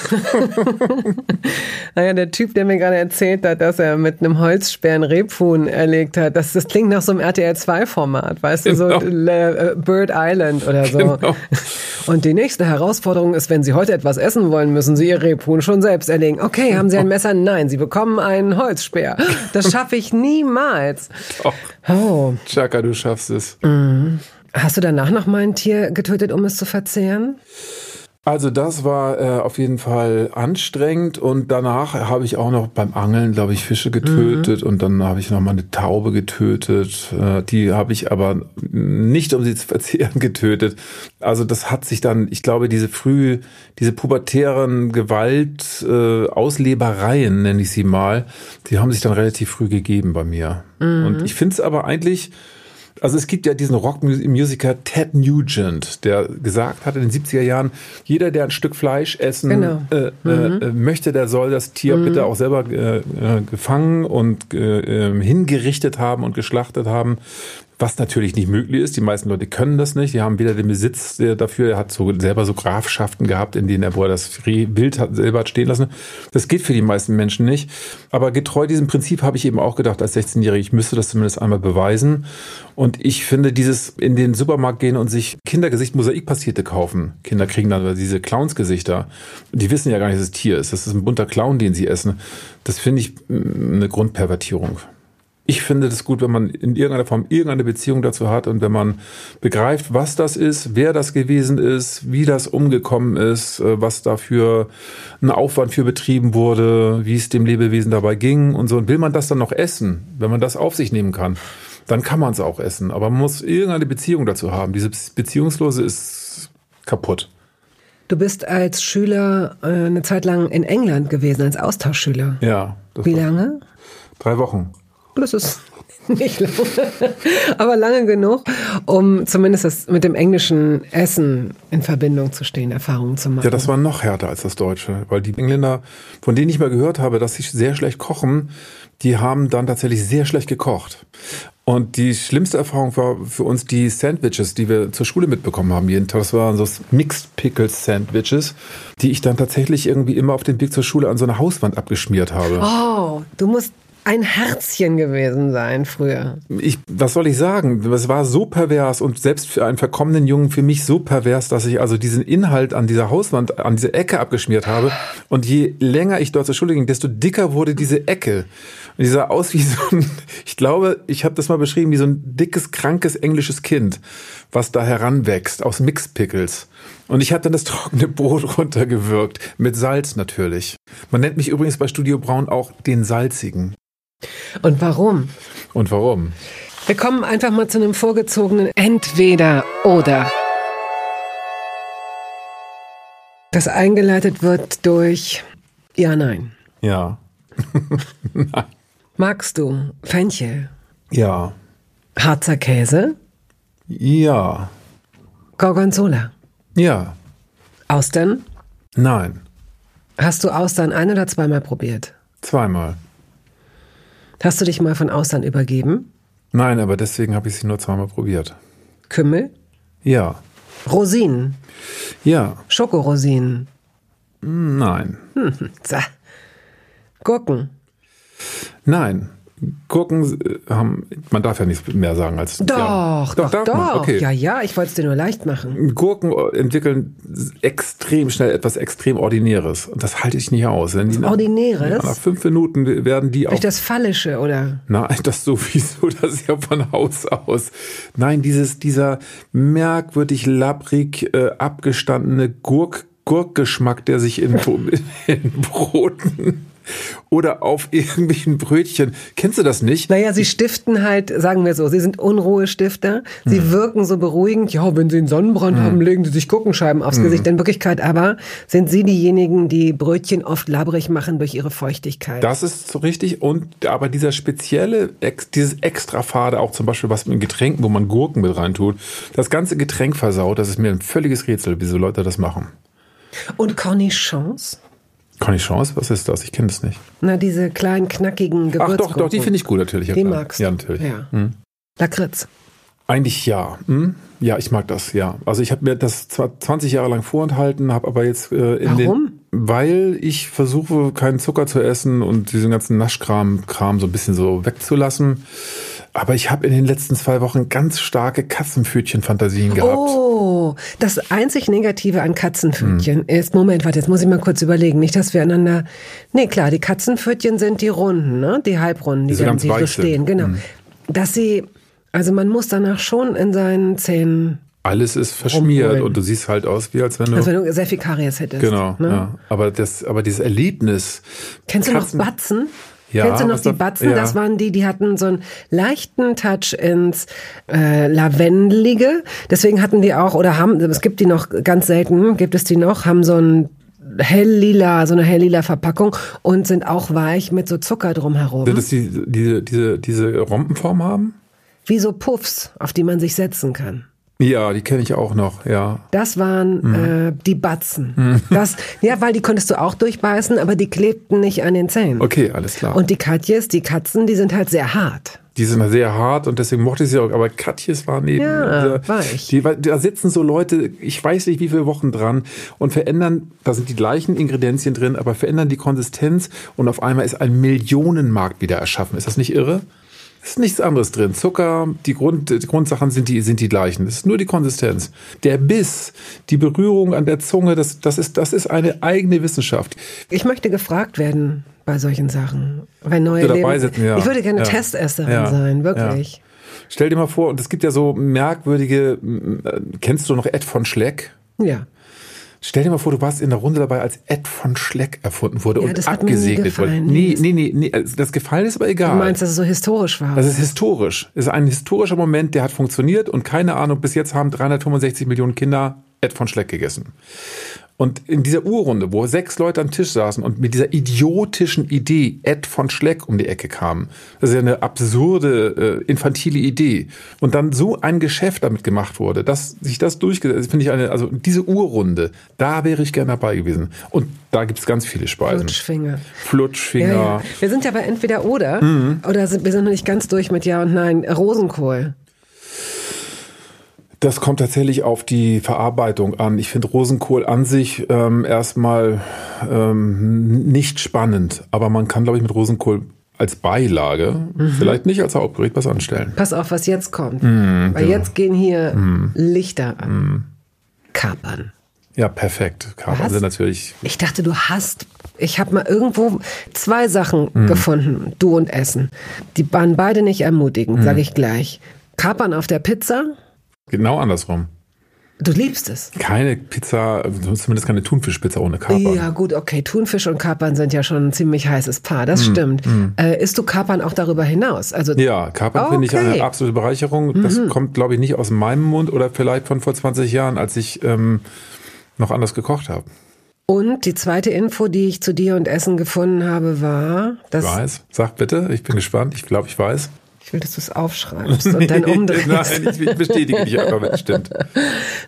*laughs* naja, der Typ, der mir gerade erzählt hat, dass er mit einem Holzsperr einen Rebhuhn erlegt hat, das, das klingt nach so einem RTL-2-Format, weißt genau. du, so genau. äh, Bird Island oder so. Genau. Und die nächste Herausforderung ist, wenn Sie heute etwas essen wollen, müssen Sie Ihr Rebhuhn schon selbst erlegen. Okay, haben Sie ein Messer? Nein, Sie bekommen einen Holzspeer. Das schaffe ich niemals. Doch. Oh. Chaka, du schaffst es. Mhm. Hast du danach noch mal ein Tier getötet, um es zu verzehren? Also das war äh, auf jeden Fall anstrengend und danach habe ich auch noch beim Angeln, glaube ich, Fische getötet mhm. und dann habe ich noch mal eine Taube getötet. Äh, die habe ich aber nicht, um sie zu *laughs* verzehren, getötet. Also das hat sich dann, ich glaube, diese früh, diese pubertären Gewalt, äh, Auslebereien, nenne ich sie mal, die haben sich dann relativ früh gegeben bei mir. Mhm. Und ich finde es aber eigentlich also es gibt ja diesen Rockmusiker Ted Nugent, der gesagt hat in den 70er Jahren, jeder, der ein Stück Fleisch essen genau. äh, äh mhm. äh, möchte, der soll das Tier mhm. bitte auch selber äh, äh gefangen und äh, ähm, hingerichtet haben und geschlachtet haben was natürlich nicht möglich ist. Die meisten Leute können das nicht. Die haben weder den Besitz dafür. Er hat so selber so Grafschaften gehabt, in denen er, wo er das Bild hat, selber hat stehen lassen. Das geht für die meisten Menschen nicht. Aber getreu diesem Prinzip habe ich eben auch gedacht, als 16-Jährige, ich müsste das zumindest einmal beweisen. Und ich finde, dieses in den Supermarkt gehen und sich Kindergesicht Mosaikpastierte kaufen. Kinder kriegen dann diese Clownsgesichter. Die wissen ja gar nicht, dass es Tier ist. Das ist ein bunter Clown, den sie essen. Das finde ich mm, eine Grundpervertierung. Ich finde das gut, wenn man in irgendeiner Form irgendeine Beziehung dazu hat und wenn man begreift, was das ist, wer das gewesen ist, wie das umgekommen ist, äh, was dafür ein Aufwand für betrieben wurde, wie es dem Lebewesen dabei ging und so. Und will man das dann noch essen, wenn man das auf sich nehmen kann, dann kann man es auch essen. Aber man muss irgendeine Beziehung dazu haben. Diese Beziehungslose ist kaputt. Du bist als Schüler äh, eine Zeit lang in England gewesen, als Austauschschüler. Ja. Wie lange? Drei Wochen. Das ist nicht lange, *laughs* aber lange genug, um zumindest das mit dem englischen Essen in Verbindung zu stehen, Erfahrungen zu machen. Ja, das war noch härter als das Deutsche, weil die Engländer, von denen ich mal gehört habe, dass sie sehr schlecht kochen, die haben dann tatsächlich sehr schlecht gekocht. Und die schlimmste Erfahrung war für uns die Sandwiches, die wir zur Schule mitbekommen haben jeden Tag. Das waren so Mixed Pickles Sandwiches, die ich dann tatsächlich irgendwie immer auf dem Weg zur Schule an so einer Hauswand abgeschmiert habe. Oh, du musst ein Herzchen gewesen sein früher. Ich, was soll ich sagen? Es war so pervers und selbst für einen verkommenen Jungen für mich so pervers, dass ich also diesen Inhalt an dieser Hauswand, an diese Ecke abgeschmiert habe. Und je länger ich dort zur Schule ging, desto dicker wurde diese Ecke. Und die sah aus wie so ein, *laughs* ich glaube, ich habe das mal beschrieben, wie so ein dickes, krankes englisches Kind, was da heranwächst aus Mixed Pickles. Und ich habe dann das trockene Brot *laughs* runtergewürgt, mit Salz natürlich. Man nennt mich übrigens bei Studio Braun auch den Salzigen. Und warum? Und warum? Wir kommen einfach mal zu einem vorgezogenen Entweder oder. Das eingeleitet wird durch Ja, nein. Ja. *laughs* nein. Magst du Fenchel? Ja. Harzer Käse? Ja. Gorgonzola? Ja. Austern? Nein. Hast du Austern ein- oder zweimal probiert? Zweimal. Hast du dich mal von Austern übergeben? Nein, aber deswegen habe ich sie nur zweimal probiert. Kümmel? Ja. Rosinen? Ja. Schokorosinen? Nein. Hm, Gurken? Nein. Gurken äh, haben, man darf ja nichts mehr sagen als. Doch, ja. doch, doch. doch. Okay. Ja, ja, ich wollte es dir nur leicht machen. Gurken entwickeln extrem schnell etwas extrem Ordinäres. Und das halte ich nicht aus. Wenn die nach, Ordinäres? Ja, nach fünf Minuten werden die auch. Durch das Fallische, oder? Nein, das sowieso, *laughs* das ist ja von Haus aus. Nein, dieses, dieser merkwürdig labbrig äh, abgestandene Gurk, Gurkgeschmack, der sich in, *laughs* in Broten oder auf *laughs* irgendwelchen Brötchen. Kennst du das nicht? Naja, sie stiften halt, sagen wir so, sie sind Unruhestifter. Sie hm. wirken so beruhigend. Ja, wenn sie einen Sonnenbrand hm. haben, legen sie sich Gurkenscheiben aufs hm. Gesicht. In Wirklichkeit aber sind sie diejenigen, die Brötchen oft labbrig machen durch ihre Feuchtigkeit. Das ist so richtig. Und aber dieser spezielle, dieses Extrafade, auch zum Beispiel was mit Getränken, wo man Gurken mit reintut, das ganze Getränk versaut, das ist mir ein völliges Rätsel, wie so Leute das machen. Und Cornichons? Cornichons, was ist das? Ich kenne das nicht. Na, diese kleinen, knackigen Gewürzgurken. Ach doch, doch, die finde ich gut natürlich. Die magst du. Ja, natürlich. Ja. Hm. Lakritz. Eigentlich ja. Hm? Ja, ich mag das, ja. Also ich habe mir das zwar 20 Jahre lang vorenthalten, habe aber jetzt äh, in Warum? den weil ich versuche keinen Zucker zu essen und diesen ganzen Naschkram Kram so ein bisschen so wegzulassen. Aber ich habe in den letzten zwei Wochen ganz starke Katzenpfötchen-Fantasien gehabt. Oh, das einzig Negative an Katzenpfötchen hm. ist, Moment, warte, jetzt muss ich mal kurz überlegen, nicht, dass wir einander, nee, klar, die Katzenpfötchen sind die Runden, ne, die Halbrunden, die, Die ganz die so stehen, genau. Dass sie, also man muss danach schon in seinen Zähnen, Alles ist verschmiert Rumholen. und du siehst halt aus, wie als wenn du. als wenn du sehr viel Karies hättest. genau, Ne? ja. Aber das, aber dieses Erlebnis. Kennst du Katzen- noch Batzen? Ja, Kennst du noch die Batzen? ja. Das waren die, die hatten so einen leichten Touch ins äh, Lavendelige. Deswegen hatten die auch, oder haben, es gibt die noch ganz selten, gibt es die noch, haben so ein helllila, so eine helllila Verpackung und sind auch weich mit so Zucker drumherum. Sind das die, diese, diese, diese Rompenform haben? Wie so Puffs, auf die man sich setzen kann. Ja, die kenne ich auch noch, ja. Das waren äh, die Batzen. Das, ja, weil die konntest du auch durchbeißen, aber die klebten nicht an den Zähnen. Okay, alles klar. Und die Katjes, die Katzen, die sind halt sehr hart. Die sind sehr hart und deswegen mochte ich sie auch. Aber Katjes waren eben. Ja, äh, weich. Die, da sitzen so Leute, ich weiß nicht wie viele Wochen dran und verändern, da sind die gleichen Ingredienzien drin, aber verändern die Konsistenz und auf einmal ist ein Millionenmarkt wieder erschaffen. Ist das nicht irre? Es ist nichts anderes drin. Zucker, die, Grund, die Grundsachen sind die, sind die gleichen. Es ist nur die Konsistenz. Der Biss, die Berührung an der Zunge, das, das, ist, das ist eine eigene Wissenschaft. Ich möchte gefragt werden bei solchen Sachen. Wenn neue dabei sitzen, ja. Ich würde gerne Ja. Testesserin Ja. sein, wirklich. Stell dir mal vor, und es gibt ja so merkwürdige, äh, kennst du noch Ed von Schleck? Ja. Stell dir mal vor, du warst in der Runde dabei, als Ed von Schleck erfunden wurde Ja, und abgesegnet wurde. Nee, nee, nee, nee, also das gefallen ist aber egal. Du meinst, dass es so historisch war? das ist historisch. Es ist ein historischer Moment, der hat funktioniert und keine Ahnung, bis jetzt haben 365 Millionen Kinder Ed von Schleck gegessen. Und in dieser Urrunde, wo sechs Leute am Tisch saßen und mit dieser idiotischen Idee Ed von Schleck um die Ecke kamen, das ist ja eine absurde, äh, infantile Idee, und dann so ein Geschäft damit gemacht wurde, dass sich das durchgesetzt, finde ich eine, also diese Urrunde, da wäre ich gerne dabei gewesen. Und da gibt es ganz viele Speisen. Flutschfinger. Flutschfinger. Ja, ja. Wir sind ja bei entweder oder. Mhm. Oder sind, wir sind noch nicht ganz durch mit Ja und Nein. Rosenkohl. Das kommt tatsächlich auf die Verarbeitung an. Ich finde Rosenkohl an sich ähm, erstmal ähm, nicht spannend, aber man kann, glaube ich, mit Rosenkohl als Beilage, vielleicht nicht als Hauptgericht, was anstellen. Pass auf, was jetzt kommt. Mhm, Weil genau. jetzt gehen hier Lichter an. Kapern. Ja, perfekt. Kapern Was? sind natürlich. Ich dachte, du hast. Ich habe mal irgendwo zwei Sachen Mhm. gefunden, du und Essen. Die waren beide nicht ermutigend, Mhm. sage ich gleich. Kapern auf der Pizza, Genau andersrum. du liebst es. Keine Pizza, zumindest keine Thunfischpizza ohne Kapern. Ja, gut, okay. Thunfisch und Kapern sind ja schon ein ziemlich heißes Paar, Mhm. das stimmt. Äh, isst du Kapern auch darüber hinaus? Also, Ja, Kapern finde ich Okay. Mhm. eine absolute Bereicherung. Das kommt, glaube ich, nicht aus meinem Mund oder vielleicht von vor 20 Jahren, als ich ähm, noch anders gekocht habe. Und die zweite Info, die ich zu dir und Essen gefunden habe, war, dass Ich weiß. Sag bitte, ich bin gespannt. Ich glaube, ich weiß. Ich will, dass du es aufschreibst und dann *laughs* umdrehst. Nein, ich, bestätige dich einfach, wenn es stimmt.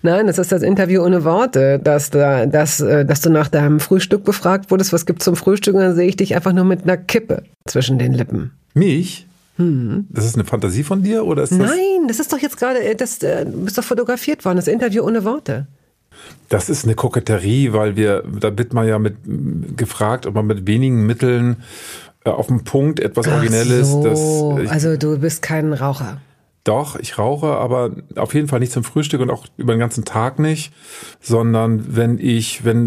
Nein, das ist das Interview ohne Worte, dass, da, dass, äh, dass du nach deinem Frühstück befragt wurdest, was gibt's zum Frühstück, und dann sehe ich dich einfach nur mit einer Kippe zwischen den Lippen. Mich? Das ist eine Fantasie von dir oder ist das? Nein, das ist doch jetzt gerade, äh, das äh, du bist doch fotografiert worden, das Interview ohne Worte. Das ist eine Koketterie, weil wir, da wird man ja mit gefragt, ob man mit wenigen Mitteln auf den Punkt etwas Originelles. Ach so, das, ich, also du bist kein Raucher. Doch, ich rauche, aber auf jeden Fall nicht zum Frühstück und auch über den ganzen Tag nicht, sondern wenn ich, wenn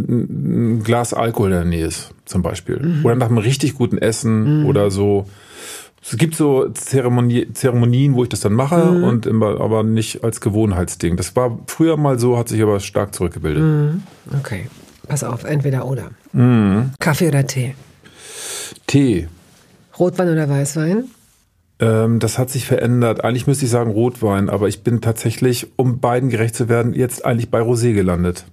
ein Glas Alkohol in der Nähe ist, zum Beispiel. Oder nach einem richtig guten Essen oder so. Es gibt so Zeremonie, Zeremonien, wo ich das dann mache und immer, aber nicht als Gewohnheitsding. Das war früher mal so, hat sich aber stark zurückgebildet. Okay, pass auf, entweder oder. Mhm. Kaffee oder Tee? Tee. Rotwein oder Weißwein? Ähm, das hat sich verändert. Eigentlich müsste ich sagen Rotwein, aber ich bin tatsächlich, um beiden gerecht zu werden, jetzt eigentlich bei Rosé gelandet.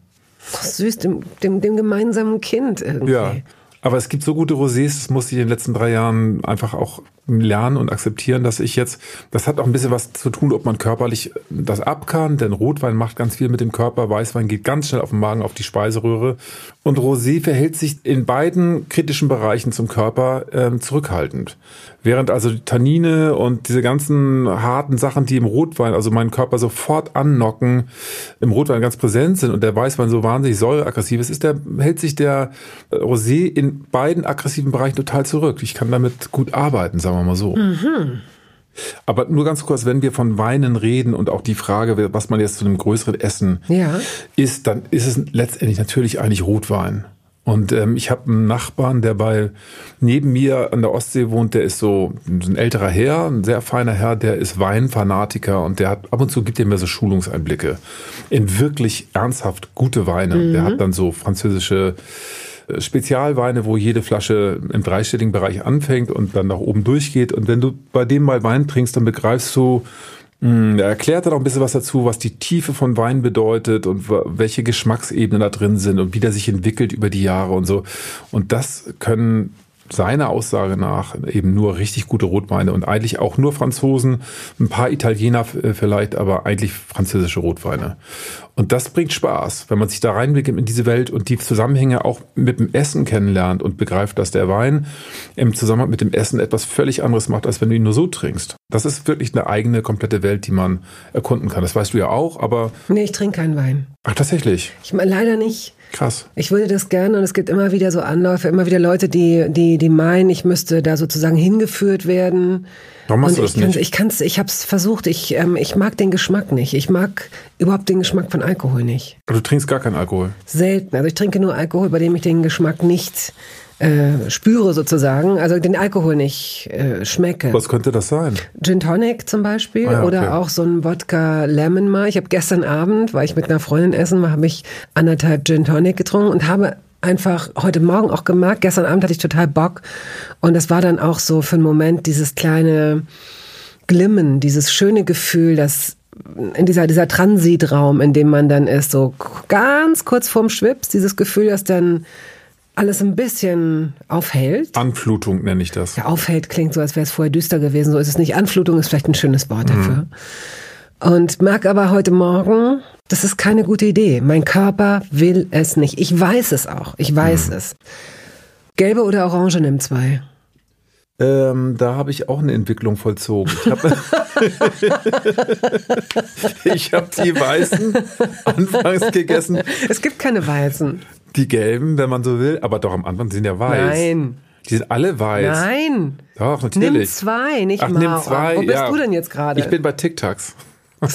Ach, süß, dem, dem, dem gemeinsamen Kind irgendwie. Ja. Aber es gibt so gute Rosés, das musste ich in den letzten drei Jahren einfach auch lernen und akzeptieren, dass ich jetzt, das hat auch ein bisschen was zu tun, ob man körperlich das ab kann, denn Rotwein macht ganz viel mit dem Körper, Weißwein geht ganz schnell auf den Magen, auf die Speiseröhre und Rosé verhält sich in beiden kritischen Bereichen zum Körper äh, zurückhaltend. Während also die Tannine und diese ganzen harten Sachen, die im Rotwein, also meinen Körper sofort annocken, im Rotwein ganz präsent sind und der Weißwein so wahnsinnig säureaggressiv ist, ist der, hält sich der Rosé in beiden aggressiven Bereichen total zurück. Ich kann damit gut arbeiten, sagen wir mal so. Mhm. Aber nur ganz kurz, wenn wir von Weinen reden und auch die Frage, was man jetzt zu einem größeren Essen ja. isst, dann ist es letztendlich natürlich eigentlich Rotwein. Und ähm, ich habe einen Nachbarn, der bei neben mir an der Ostsee wohnt, der ist so ein älterer Herr, ein sehr feiner Herr, der ist Weinfanatiker und der hat ab und zu gibt er mir so Schulungseinblicke in wirklich ernsthaft gute Weine. Mhm. Der hat dann so französische äh, Spezialweine, wo jede Flasche im dreistelligen Bereich anfängt und dann nach oben durchgeht. Und wenn du bei dem mal Wein trinkst, dann begreifst du, hm, er erklärt dann auch ein bisschen was dazu, was die Tiefe von Wein bedeutet und welche Geschmacksebenen da drin sind und wie der sich entwickelt über die Jahre und so. Und das können seiner Aussage nach eben nur richtig gute Rotweine und eigentlich auch nur Franzosen, ein paar Italiener äh, vielleicht, aber eigentlich französische Rotweine. Und das bringt Spaß, wenn man sich da reinblickt in diese Welt und die Zusammenhänge auch mit dem Essen kennenlernt und begreift, dass der Wein im Zusammenhang mit dem Essen etwas völlig anderes macht, als wenn du ihn nur so trinkst. Das ist wirklich eine eigene, komplette Welt, die man erkunden kann. Das weißt du ja auch, aber. Nee, ich trinke keinen Wein. Ach, tatsächlich? Ich meine, leider nicht. Krass. Ich würde das gerne und es gibt immer wieder so Anläufe, immer wieder Leute, die, die, die meinen, ich müsste da sozusagen hingeführt werden. Warum machst und du das nicht? Ich kann's, ich habe es versucht. Ich, ähm, ich mag den Geschmack nicht. Ich mag überhaupt den Geschmack von Alkohol nicht. Du trinkst gar keinen Alkohol? Selten. Also ich trinke nur Alkohol, bei dem ich den Geschmack nicht äh, spüre sozusagen, also den Alkohol nicht äh, schmecke. Was könnte das sein? Gin Tonic zum Beispiel ah, ja, okay. oder auch so ein Wodka Lemon mal. Ich habe gestern Abend, weil ich mit einer Freundin essen war, habe ich anderthalb Gin Tonic getrunken und habe einfach heute Morgen auch gemerkt, gestern Abend hatte ich total Bock und das war dann auch so für einen Moment dieses kleine Glimmen, dieses schöne Gefühl, dass in dieser, dieser Transitraum, in dem man dann ist, so ganz kurz vorm Schwips, dieses Gefühl, dass dann alles ein bisschen aufhält. Anflutung nenne ich das. Ja, aufhält klingt so, als wäre es vorher düster gewesen. So ist es nicht. Anflutung ist vielleicht ein schönes Wort mhm. dafür. Und merke aber heute Morgen, das ist keine gute Idee. Mein Körper will es nicht. Ich weiß es auch. Ich weiß mhm. es. Gelbe oder Orange nimm zwei. Ähm, da habe ich auch eine Entwicklung vollzogen. Ich habe *laughs* *laughs* hab die Weißen anfangs gegessen. Es gibt keine Weißen. Die gelben, wenn man so will, aber doch am Anfang sind ja weiß. Nein. Die sind alle weiß. Nein. Doch, natürlich. Nimm zwei, nicht Ach, mal. nimm zwei. Wo bist ja. du denn jetzt gerade? Ich bin bei TikToks. *laughs*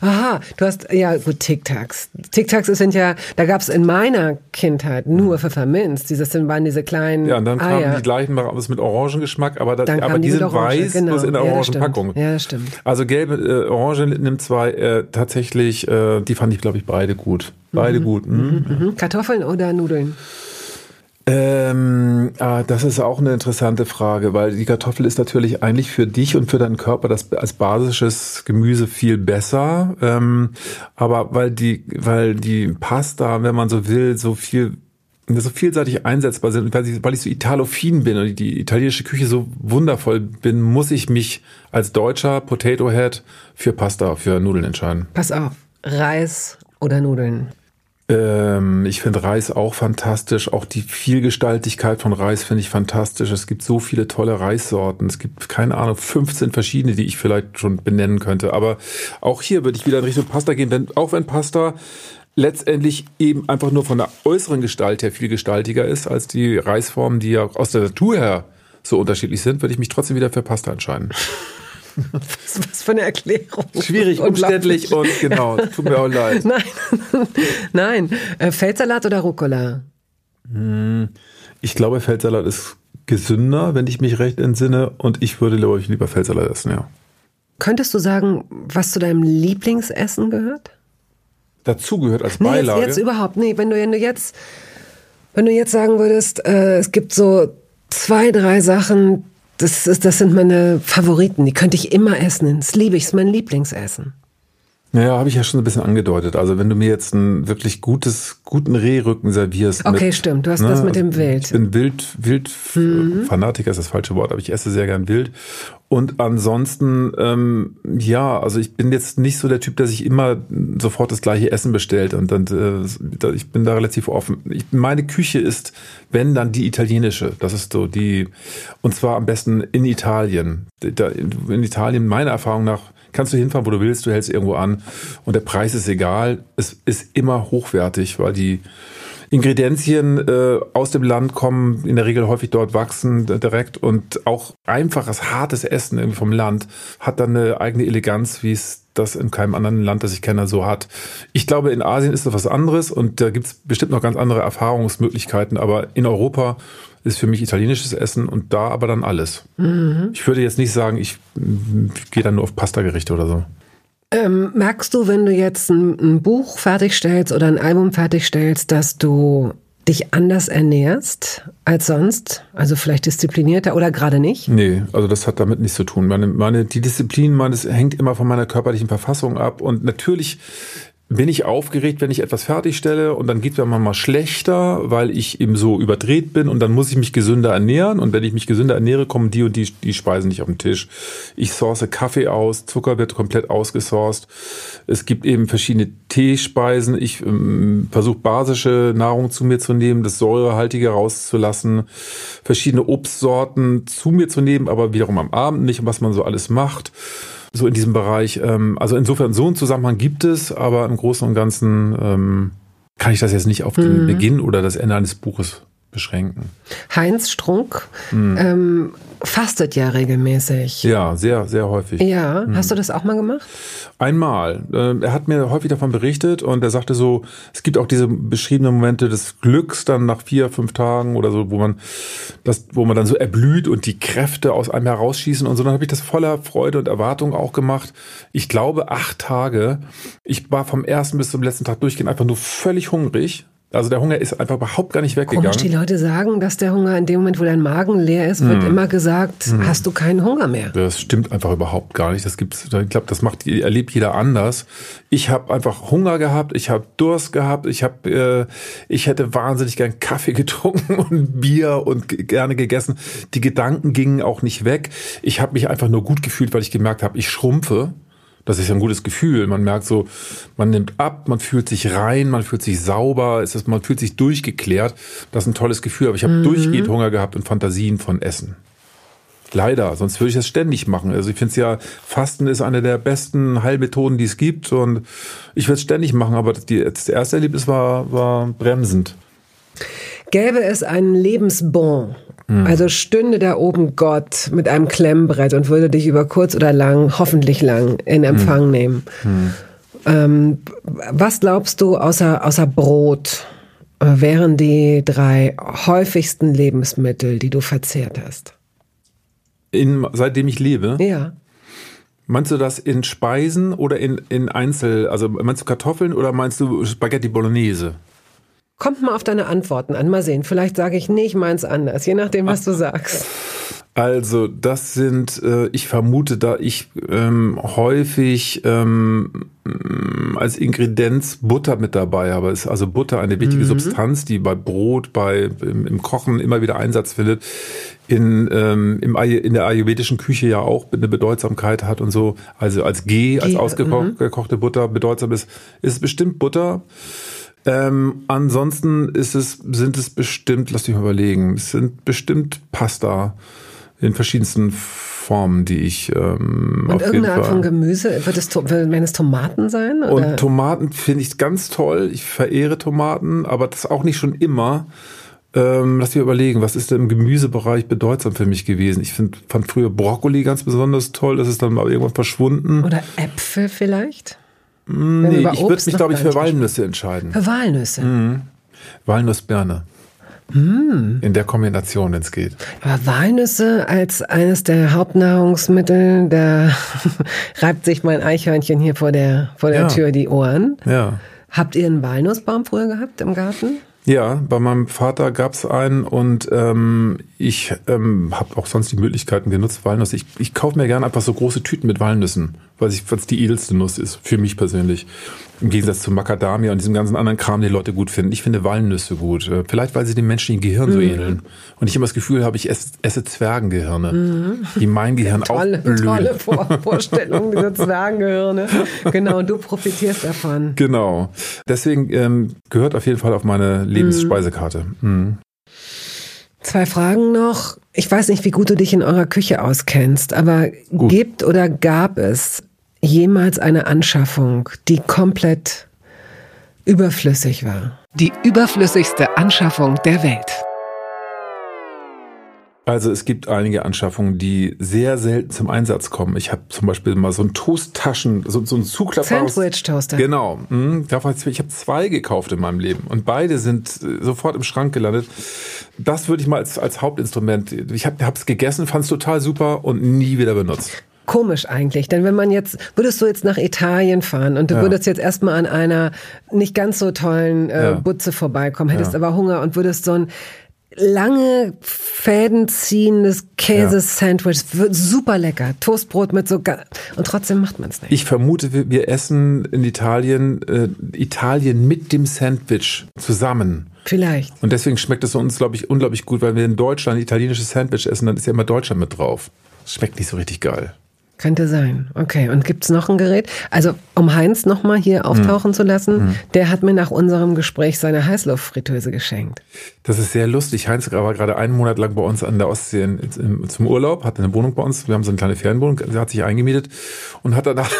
Aha, du hast, ja gut, Tic-Tacs. Tic-Tacs sind ja, da gab es in meiner Kindheit nur Pfefferminz. Dieses waren diese kleinen Ja, und dann kamen Eier. die gleichen mit Orangengeschmack, aber, das, aber die, die sind Orange, weiß, genau. bloß in der ja, Orangenpackung. Ja, das stimmt. Also gelbe, äh, Orange nimmt zwei, äh, tatsächlich, äh, die fand ich, glaube ich, beide gut. Beide mhm. gut. Mhm. Mhm. Kartoffeln oder Nudeln? Ähm, ah, das ist auch eine interessante Frage, weil die Kartoffel ist natürlich eigentlich für dich und für deinen Körper das als basisches Gemüse viel besser. Ähm, aber weil die, weil die Pasta, wenn man so will, so viel so vielseitig einsetzbar sind, weil ich, weil ich so italophin bin und die italienische Küche so wundervoll bin, muss ich mich als deutscher Potato Head für Pasta, für Nudeln entscheiden. Pass auf, Reis oder Nudeln? Ähm, ich finde Reis auch fantastisch. Auch die Vielgestaltigkeit von Reis finde ich fantastisch. Es gibt so viele tolle Reissorten. Es gibt, keine Ahnung, 15 verschiedene, die ich vielleicht schon benennen könnte. Aber auch hier würde ich wieder in Richtung Pasta gehen, denn auch wenn Pasta letztendlich eben einfach nur von der äußeren Gestalt her viel gestaltiger ist als die Reisformen, die ja aus der Natur her so unterschiedlich sind, würde ich mich trotzdem wieder für Pasta entscheiden. Was, was für eine Erklärung. Schwierig, umständlich und genau, tut mir auch leid. *laughs* Nein, nein. Äh, Feldsalat oder Rucola? Hm, ich glaube, Feldsalat ist gesünder, wenn ich mich recht entsinne. Und ich würde, glaube ich, lieber Feldsalat essen, ja. Könntest du sagen, was zu deinem Lieblingsessen gehört? Dazu gehört als Beilage? Nee, jetzt, jetzt überhaupt. Nee, wenn du, wenn du jetzt, wenn du jetzt sagen würdest, äh, es gibt so zwei, drei Sachen, das, ist, das sind meine Favoriten. Die könnte ich immer essen. Das liebe ich. Das ist mein Lieblingsessen. Naja, habe ich ja schon ein bisschen angedeutet. Also wenn du mir jetzt ein wirklich gutes, guten Rehrücken servierst. Okay, mit, stimmt. Du hast ne, das mit dem also Wild. Ich bin Wild, Wild, mhm. Fanatiker ist das falsche Wort, aber ich esse sehr gern Wild. Und ansonsten, ähm, ja, also ich bin jetzt nicht so der Typ, der sich immer sofort das gleiche Essen bestellt. Und dann, äh, ich bin da relativ offen. Ich, meine Küche ist, wenn dann die italienische. Das ist so die, und zwar am besten in Italien. Da, in Italien, meiner Erfahrung nach, kannst du hinfahren, wo du willst, du hältst irgendwo an und der Preis ist egal. Es ist immer hochwertig, weil die Ingredienzien äh, aus dem Land kommen, in der Regel häufig dort wachsen direkt und auch einfaches, hartes Essen irgendwie vom Land hat dann eine eigene Eleganz, wie es das in keinem anderen Land, das ich kenne, so hat. Ich glaube, in Asien ist das was anderes und da gibt es bestimmt noch ganz andere Erfahrungsmöglichkeiten, aber in Europa ist für mich italienisches Essen und da aber dann alles. Mhm. Ich würde jetzt nicht sagen, ich, ich gehe dann nur auf Pastagerichte oder so. Ähm, merkst du, wenn du jetzt ein, ein Buch fertigstellst oder ein Album fertigstellst, dass du dich anders ernährst als sonst? Also vielleicht disziplinierter oder gerade nicht? Nee, also das hat damit nichts zu tun. Meine, meine, die Disziplin meines hängt immer von meiner körperlichen Verfassung ab. Und natürlich bin ich aufgeregt, wenn ich etwas fertigstelle und dann geht es mir mal schlechter, weil ich eben so überdreht bin und dann muss ich mich gesünder ernähren und wenn ich mich gesünder ernähre, kommen die und die, die Speisen nicht auf den Tisch. Ich source Kaffee aus, Zucker wird komplett ausgesourced. Es gibt eben verschiedene Teespeisen. Ich ähm, versuche basische Nahrung zu mir zu nehmen, das Säurehaltige rauszulassen, verschiedene Obstsorten zu mir zu nehmen, aber wiederum am Abend nicht, was man so alles macht so in diesem Bereich. Ähm, also insofern so einen Zusammenhang gibt es, aber im Großen und Ganzen ähm, kann ich das jetzt nicht auf den mhm. Beginn oder das Ende eines Buches beschränken. Heinz Strunk mhm. ähm, fastet ja regelmäßig. Ja, sehr, sehr häufig. Ja, mhm. hast du das auch mal gemacht? Einmal. Ähm, er hat mir häufig davon berichtet und er sagte so, es gibt auch diese beschriebenen Momente des Glücks dann nach vier, fünf Tagen oder so, wo man das, wo man dann so erblüht und die Kräfte aus einem herausschießen und so. Dann habe ich das voller Freude und Erwartung auch gemacht. Ich glaube acht Tage. Ich war vom ersten bis zum letzten Tag durchgehend einfach nur völlig hungrig also der Hunger ist einfach überhaupt gar nicht weggegangen. Komisch, die Leute sagen, dass der Hunger in dem Moment, wo dein Magen leer ist, wird mm. immer gesagt, mm. hast du keinen Hunger mehr. Das stimmt einfach überhaupt gar nicht. Das gibt's, ich glaube, das macht erlebt jeder anders. Ich habe einfach Hunger gehabt, ich habe Durst gehabt, ich habe, äh, ich hätte wahnsinnig gern Kaffee *laughs* getrunken und Bier und gerne gegessen. Die Gedanken gingen auch nicht weg. Ich habe mich einfach nur gut gefühlt, weil ich gemerkt habe, ich schrumpfe. Das ist ja ein gutes Gefühl. Man merkt so, man nimmt ab, man fühlt sich rein, man fühlt sich sauber, es ist, man fühlt sich durchgeklärt. Das ist ein tolles Gefühl. Aber ich habe mhm. durchgehend Hunger gehabt und Fantasien von Essen. Leider, sonst würde ich das ständig machen. Also ich finde es ja, Fasten ist eine der besten Heilmethoden, die es gibt. Und ich würde es ständig machen, aber die, das erste Erlebnis war, war bremsend. Gäbe es einen Lebensbon, Mhm. Also stünde da oben Gott mit einem Klemmbrett und würde dich über kurz oder lang, hoffentlich lang, in Empfang mhm. nehmen. Mhm. Ähm, was glaubst du außer, außer Brot äh, wären die drei häufigsten Lebensmittel, die du verzehrt hast? In, seitdem ich lebe? Ja. Meinst du das in Speisen oder in, in Einzel, also meinst du Kartoffeln oder meinst du Spaghetti Bolognese? Kommt mal auf deine Antworten an. Mal sehen. Vielleicht sage ich, nee, ich meins anders, je nachdem, was du sagst. Also, das sind, äh, ich vermute, da ich ähm, häufig ähm, als Ingredienz Butter mit dabei habe. Ist also Butter eine wichtige mhm. Substanz, die bei Brot, bei im, im, Kochen immer wieder Einsatz findet. In, ähm, im, in der ayurvedischen Küche ja auch eine Bedeutsamkeit hat und so. Also als G, als ausgekochte mhm. Butter bedeutsam ist, ist bestimmt Butter. Ähm, ansonsten ist es, sind es bestimmt, lass mich mal überlegen, es sind bestimmt Pasta in verschiedensten Formen, die ich ähm, Und irgendeine Art von Gemüse, wird es, werden es Tomaten sein? Oder? Und Tomaten finde ich ganz toll. Ich verehre Tomaten, aber das auch nicht schon immer. Ähm, lass mich überlegen, was ist denn im Gemüsebereich bedeutsam für mich gewesen? Ich find, fand früher Brokkoli ganz besonders toll, das ist dann mal irgendwann verschwunden. Oder Äpfel vielleicht? Nee, ich würde mich, glaube ich, für Walnüsse entscheiden. Für Walnüsse? Mhm. Walnussbirne. Mm. In der Kombination, wenn es geht. Aber Walnüsse als eines der Hauptnahrungsmittel, da *laughs* reibt sich mein Eichhörnchen hier vor der, vor der ja. Tür die Ohren. Ja. Habt ihr einen Walnussbaum früher gehabt im Garten? Ja, bei meinem Vater gab es einen und ähm, ich ähm, habe auch sonst die Möglichkeiten genutzt, Walnüsse. Ich, ich kaufe mir gerne einfach so große Tüten mit Walnüssen weil es die edelste Nuss ist, für mich persönlich. Im Gegensatz zu Macadamia und diesem ganzen anderen Kram, den Leute gut finden. Ich finde Walnüsse gut. Äh, vielleicht, weil sie dem menschlichen Gehirn so mhm. ähneln. Und ich immer das Gefühl habe, ich esse, esse Zwergengehirne, mhm. die mein Gehirn *laughs* tolle, auch blühen. Tolle Vor Vorstellung, diese Zwergengehirne. Genau, und du profitierst davon. Genau. Deswegen ähm, gehört auf jeden Fall auf meine Lebensspeisekarte. Mhm. Zwei Fragen noch. Ich weiß nicht, wie gut du dich in eurer Küche auskennst, aber gut. gibt oder gab es jemals eine Anschaffung, die komplett überflüssig war? Die überflüssigste Anschaffung der Welt. Also es gibt einige Anschaffungen, die sehr selten zum Einsatz kommen. Ich habe zum Beispiel mal so ein Toasttaschen, so, so ein zuklappbares... Sandwich-Toaster. Genau. Hm, ich habe zwei gekauft in meinem Leben und beide sind äh, sofort im Schrank gelandet. Das würde ich mal als, als Hauptinstrument... Ich habe es gegessen, fand es total super und nie wieder benutzt. Komisch eigentlich, denn wenn man jetzt, würdest du jetzt nach Italien fahren und du ja. würdest jetzt erstmal an einer nicht ganz so tollen äh, ja. Butze vorbeikommen, hättest ja. aber Hunger und würdest so ein lange Fäden ziehendes Käsesandwich. Super lecker. Toastbrot mit so und trotzdem macht man es nicht. Ich vermute, wir essen in Italien äh, Italien mit dem Sandwich zusammen. Vielleicht. Und deswegen schmeckt es uns, glaube ich, unglaublich gut, weil wir in Deutschland italienisches Sandwich essen, dann ist ja immer Deutschland mit drauf. Schmeckt nicht so richtig geil. Könnte sein. Okay. Und gibt's noch ein Gerät? Also, um Heinz nochmal hier auftauchen mhm. zu lassen, mhm. der hat mir nach unserem Gespräch seine Heißluftfritteuse geschenkt. Das ist sehr lustig. Heinz war gerade einen Monat lang bei uns an der Ostsee in, in, zum Urlaub, hatte eine Wohnung bei uns. Wir haben so eine kleine Ferienwohnung. Er hat sich eingemietet und hat danach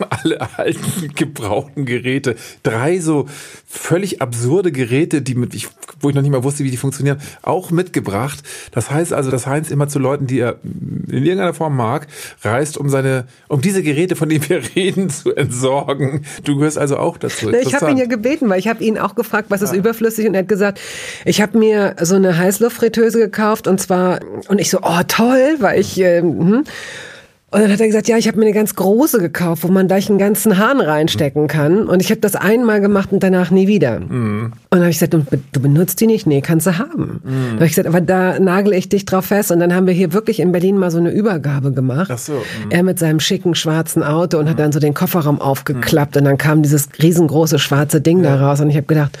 *laughs* alle alten gebrauchten Geräte, drei so völlig absurde Geräte, die mit, ich, wo ich noch nicht mal wusste, wie die funktionieren, auch mitgebracht. Das heißt also, dass Heinz immer zu Leuten, die er in irgendeiner Form mag, reist, um seine, um diese Geräte, von denen wir *laughs* reden, zu entsorgen. Du gehörst also auch dazu. Na, ich habe ihn ja gebeten, weil ich habe ihn auch gefragt, was ist ja. überflüssig und er hat gesagt, ich habe mir so eine Heißluftfritteuse gekauft und zwar und ich so, oh toll, weil ich äh, hm. Und dann hat er gesagt, ja, ich habe mir eine ganz große gekauft, wo man gleich einen ganzen Hahn reinstecken kann. Und ich habe das einmal gemacht und danach nie wieder. Mhm. Und dann habe ich gesagt, du, benutzt die nicht? Nee, kannst du haben. Mhm. Dann habe ich gesagt, aber da nagel ich dich drauf fest. Und dann haben wir hier wirklich in Berlin mal so eine Übergabe gemacht. Ach so. Mhm. Er mit seinem schicken schwarzen Auto und hat dann so den Kofferraum aufgeklappt. Und dann kam dieses riesengroße schwarze Ding ja. da raus. Und ich habe gedacht,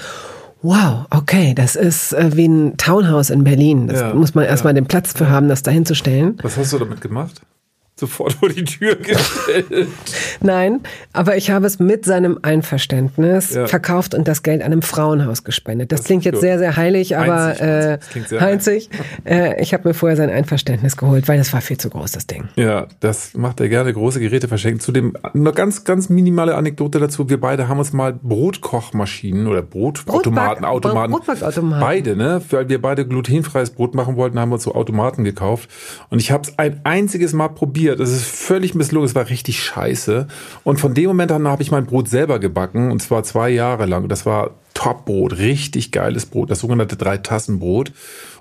Wow, okay, das ist äh, wie ein Townhouse in Berlin. Das ja, muss man erstmal ja. den Platz für haben, das dahin zu stellen. Was hast du damit gemacht? Sofort vor die Tür gestellt. Nein, aber ich habe es mit seinem Einverständnis ja. verkauft und das Geld einem Frauenhaus gespendet. Das, das klingt jetzt gut. sehr, sehr heilig, aber einzig, äh, einzig. Äh, ich habe mir vorher sein Einverständnis geholt, weil das war viel zu groß, das Ding. Ja, das macht er gerne, große Geräte verschenken. Zudem eine ganz, ganz minimale Anekdote dazu. Wir beide haben uns mal Brotkochmaschinen oder Brotautomaten, Automaten, Brotbackautomaten. beide, ne? Weil wir beide glutenfreies Brot machen wollten, haben wir uns so Automaten gekauft. Und ich habe es ein einziges Mal probiert probiert. Es ist völlig misslungen. Es war richtig scheiße. Und von dem Moment an habe ich mein Brot selber gebacken. Und zwar zwei Jahre lang. Das war Top-Brot. Richtig geiles Brot. Das sogenannte Drei-Tassen-Brot.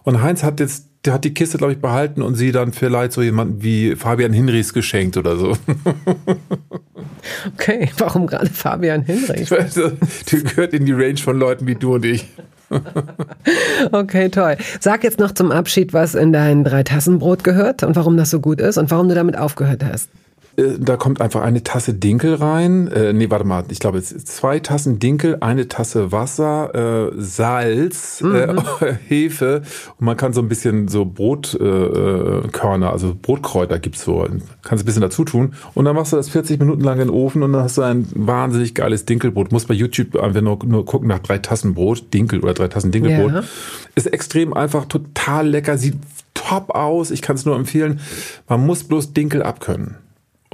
Und Heinz hat jetzt der hat die Kiste, glaube ich, behalten und sie dann vielleicht so jemanden wie Fabian Hinrichs geschenkt oder so. Okay, warum gerade Fabian Hinrichs? *laughs* Der gehört in die Range von Leuten wie du und ich. *laughs* okay, toll. Sag jetzt noch zum Abschied, was in dein Dreitassenbrot gehört und warum das so gut ist und warum du damit aufgehört hast. Äh, da kommt einfach eine Tasse Dinkel rein. Äh, nee, warte mal, ich glaube, zwei Tassen Dinkel, eine Tasse Wasser, äh, Salz, äh, mhm. *laughs* Hefe und man kann so ein bisschen so Brotkörner, äh, also Brotkräuter gibt's so, kannst ein bisschen dazu tun und dann machst du das 40 Minuten lang in den Ofen und dann hast du ein wahnsinnig geiles Dinkelbrot. Muss bei YouTube einfach nur, nur gucken nach drei Tassen Brot, Dinkel oder drei Tassen Dinkelbrot. Ja. Ist extrem einfach, total lecker, sieht top aus. Ich kann es nur empfehlen. Man muss bloß Dinkel abkönnen.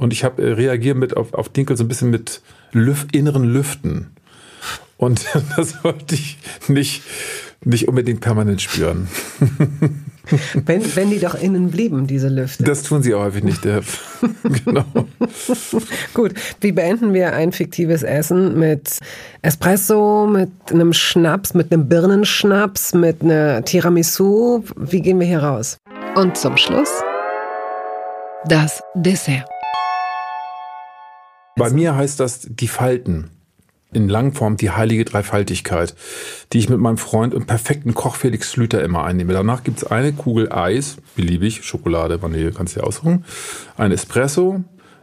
Und ich habe äh, reagiert mit auf, auf Dinkel so ein bisschen mit Lüf inneren Lüften. Und *laughs* das wollte ich nicht, nicht unbedingt permanent spüren. *laughs* Wenn, wenn die doch innen blieben, diese Lüfte. Das tun sie auch häufig nicht. *laughs* genau. Gut, wie beenden wir ein fiktives Essen mit Espresso, mit einem Schnaps, mit einem Birnenschnaps, mit einer Tiramisu? Wie gehen wir hier raus? Und zum Schluss das Dessert. Bei mir heißt das die Falten. In Langform die heilige Dreifaltigkeit, die ich mit meinem Freund im perfekten Koch Felix Schlüter immer einnehme. Danach gibt es eine Kugel Eis, beliebig, Schokolade, Vanille, kannst du dir aussuchen, ein Espresso,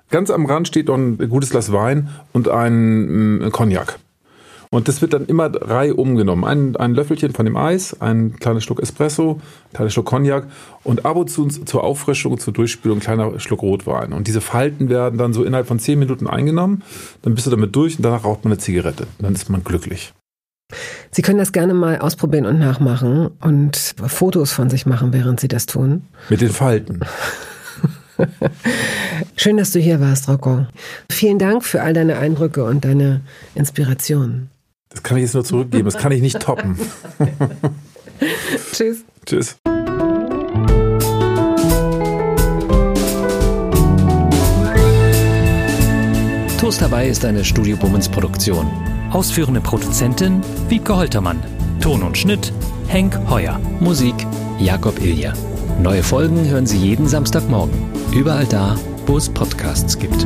Ganz am Rand steht noch ein gutes Glas Wein und ein, ein Cognac. Und das wird dann immer Reihe umgenommen. Ein, ein Löffelchen von dem Eis, ein kleiner Schluck Espresso, ein kleiner Schluck Cognac und ab und zu zur Auffrischung, zur Durchspülung ein kleiner Schluck Rotwein. Und diese Falten werden dann so innerhalb von zehn Minuten eingenommen. Dann bist du damit durch und danach raucht man eine Zigarette. Dann ist man glücklich. Sie können das gerne mal ausprobieren und nachmachen und Fotos von sich machen, während Sie das tun. Mit den Falten. *laughs* Schön, dass du hier warst, Rocco. Vielen Dank für all deine Eindrücke und deine Inspirationen. Das kann ich jetzt nur zurückgeben, das kann ich nicht toppen. *laughs* Tschüss. Tschüss. Toast dabei ist eine Studio Bummens Produktion. Ausführende Produzentin Wiebke Holtermann. Ton und Schnitt Henk Heuer. Musik Jakob Ilja. Neue Folgen hören Sie jeden Samstagmorgen. Überall da, wo es Podcasts gibt.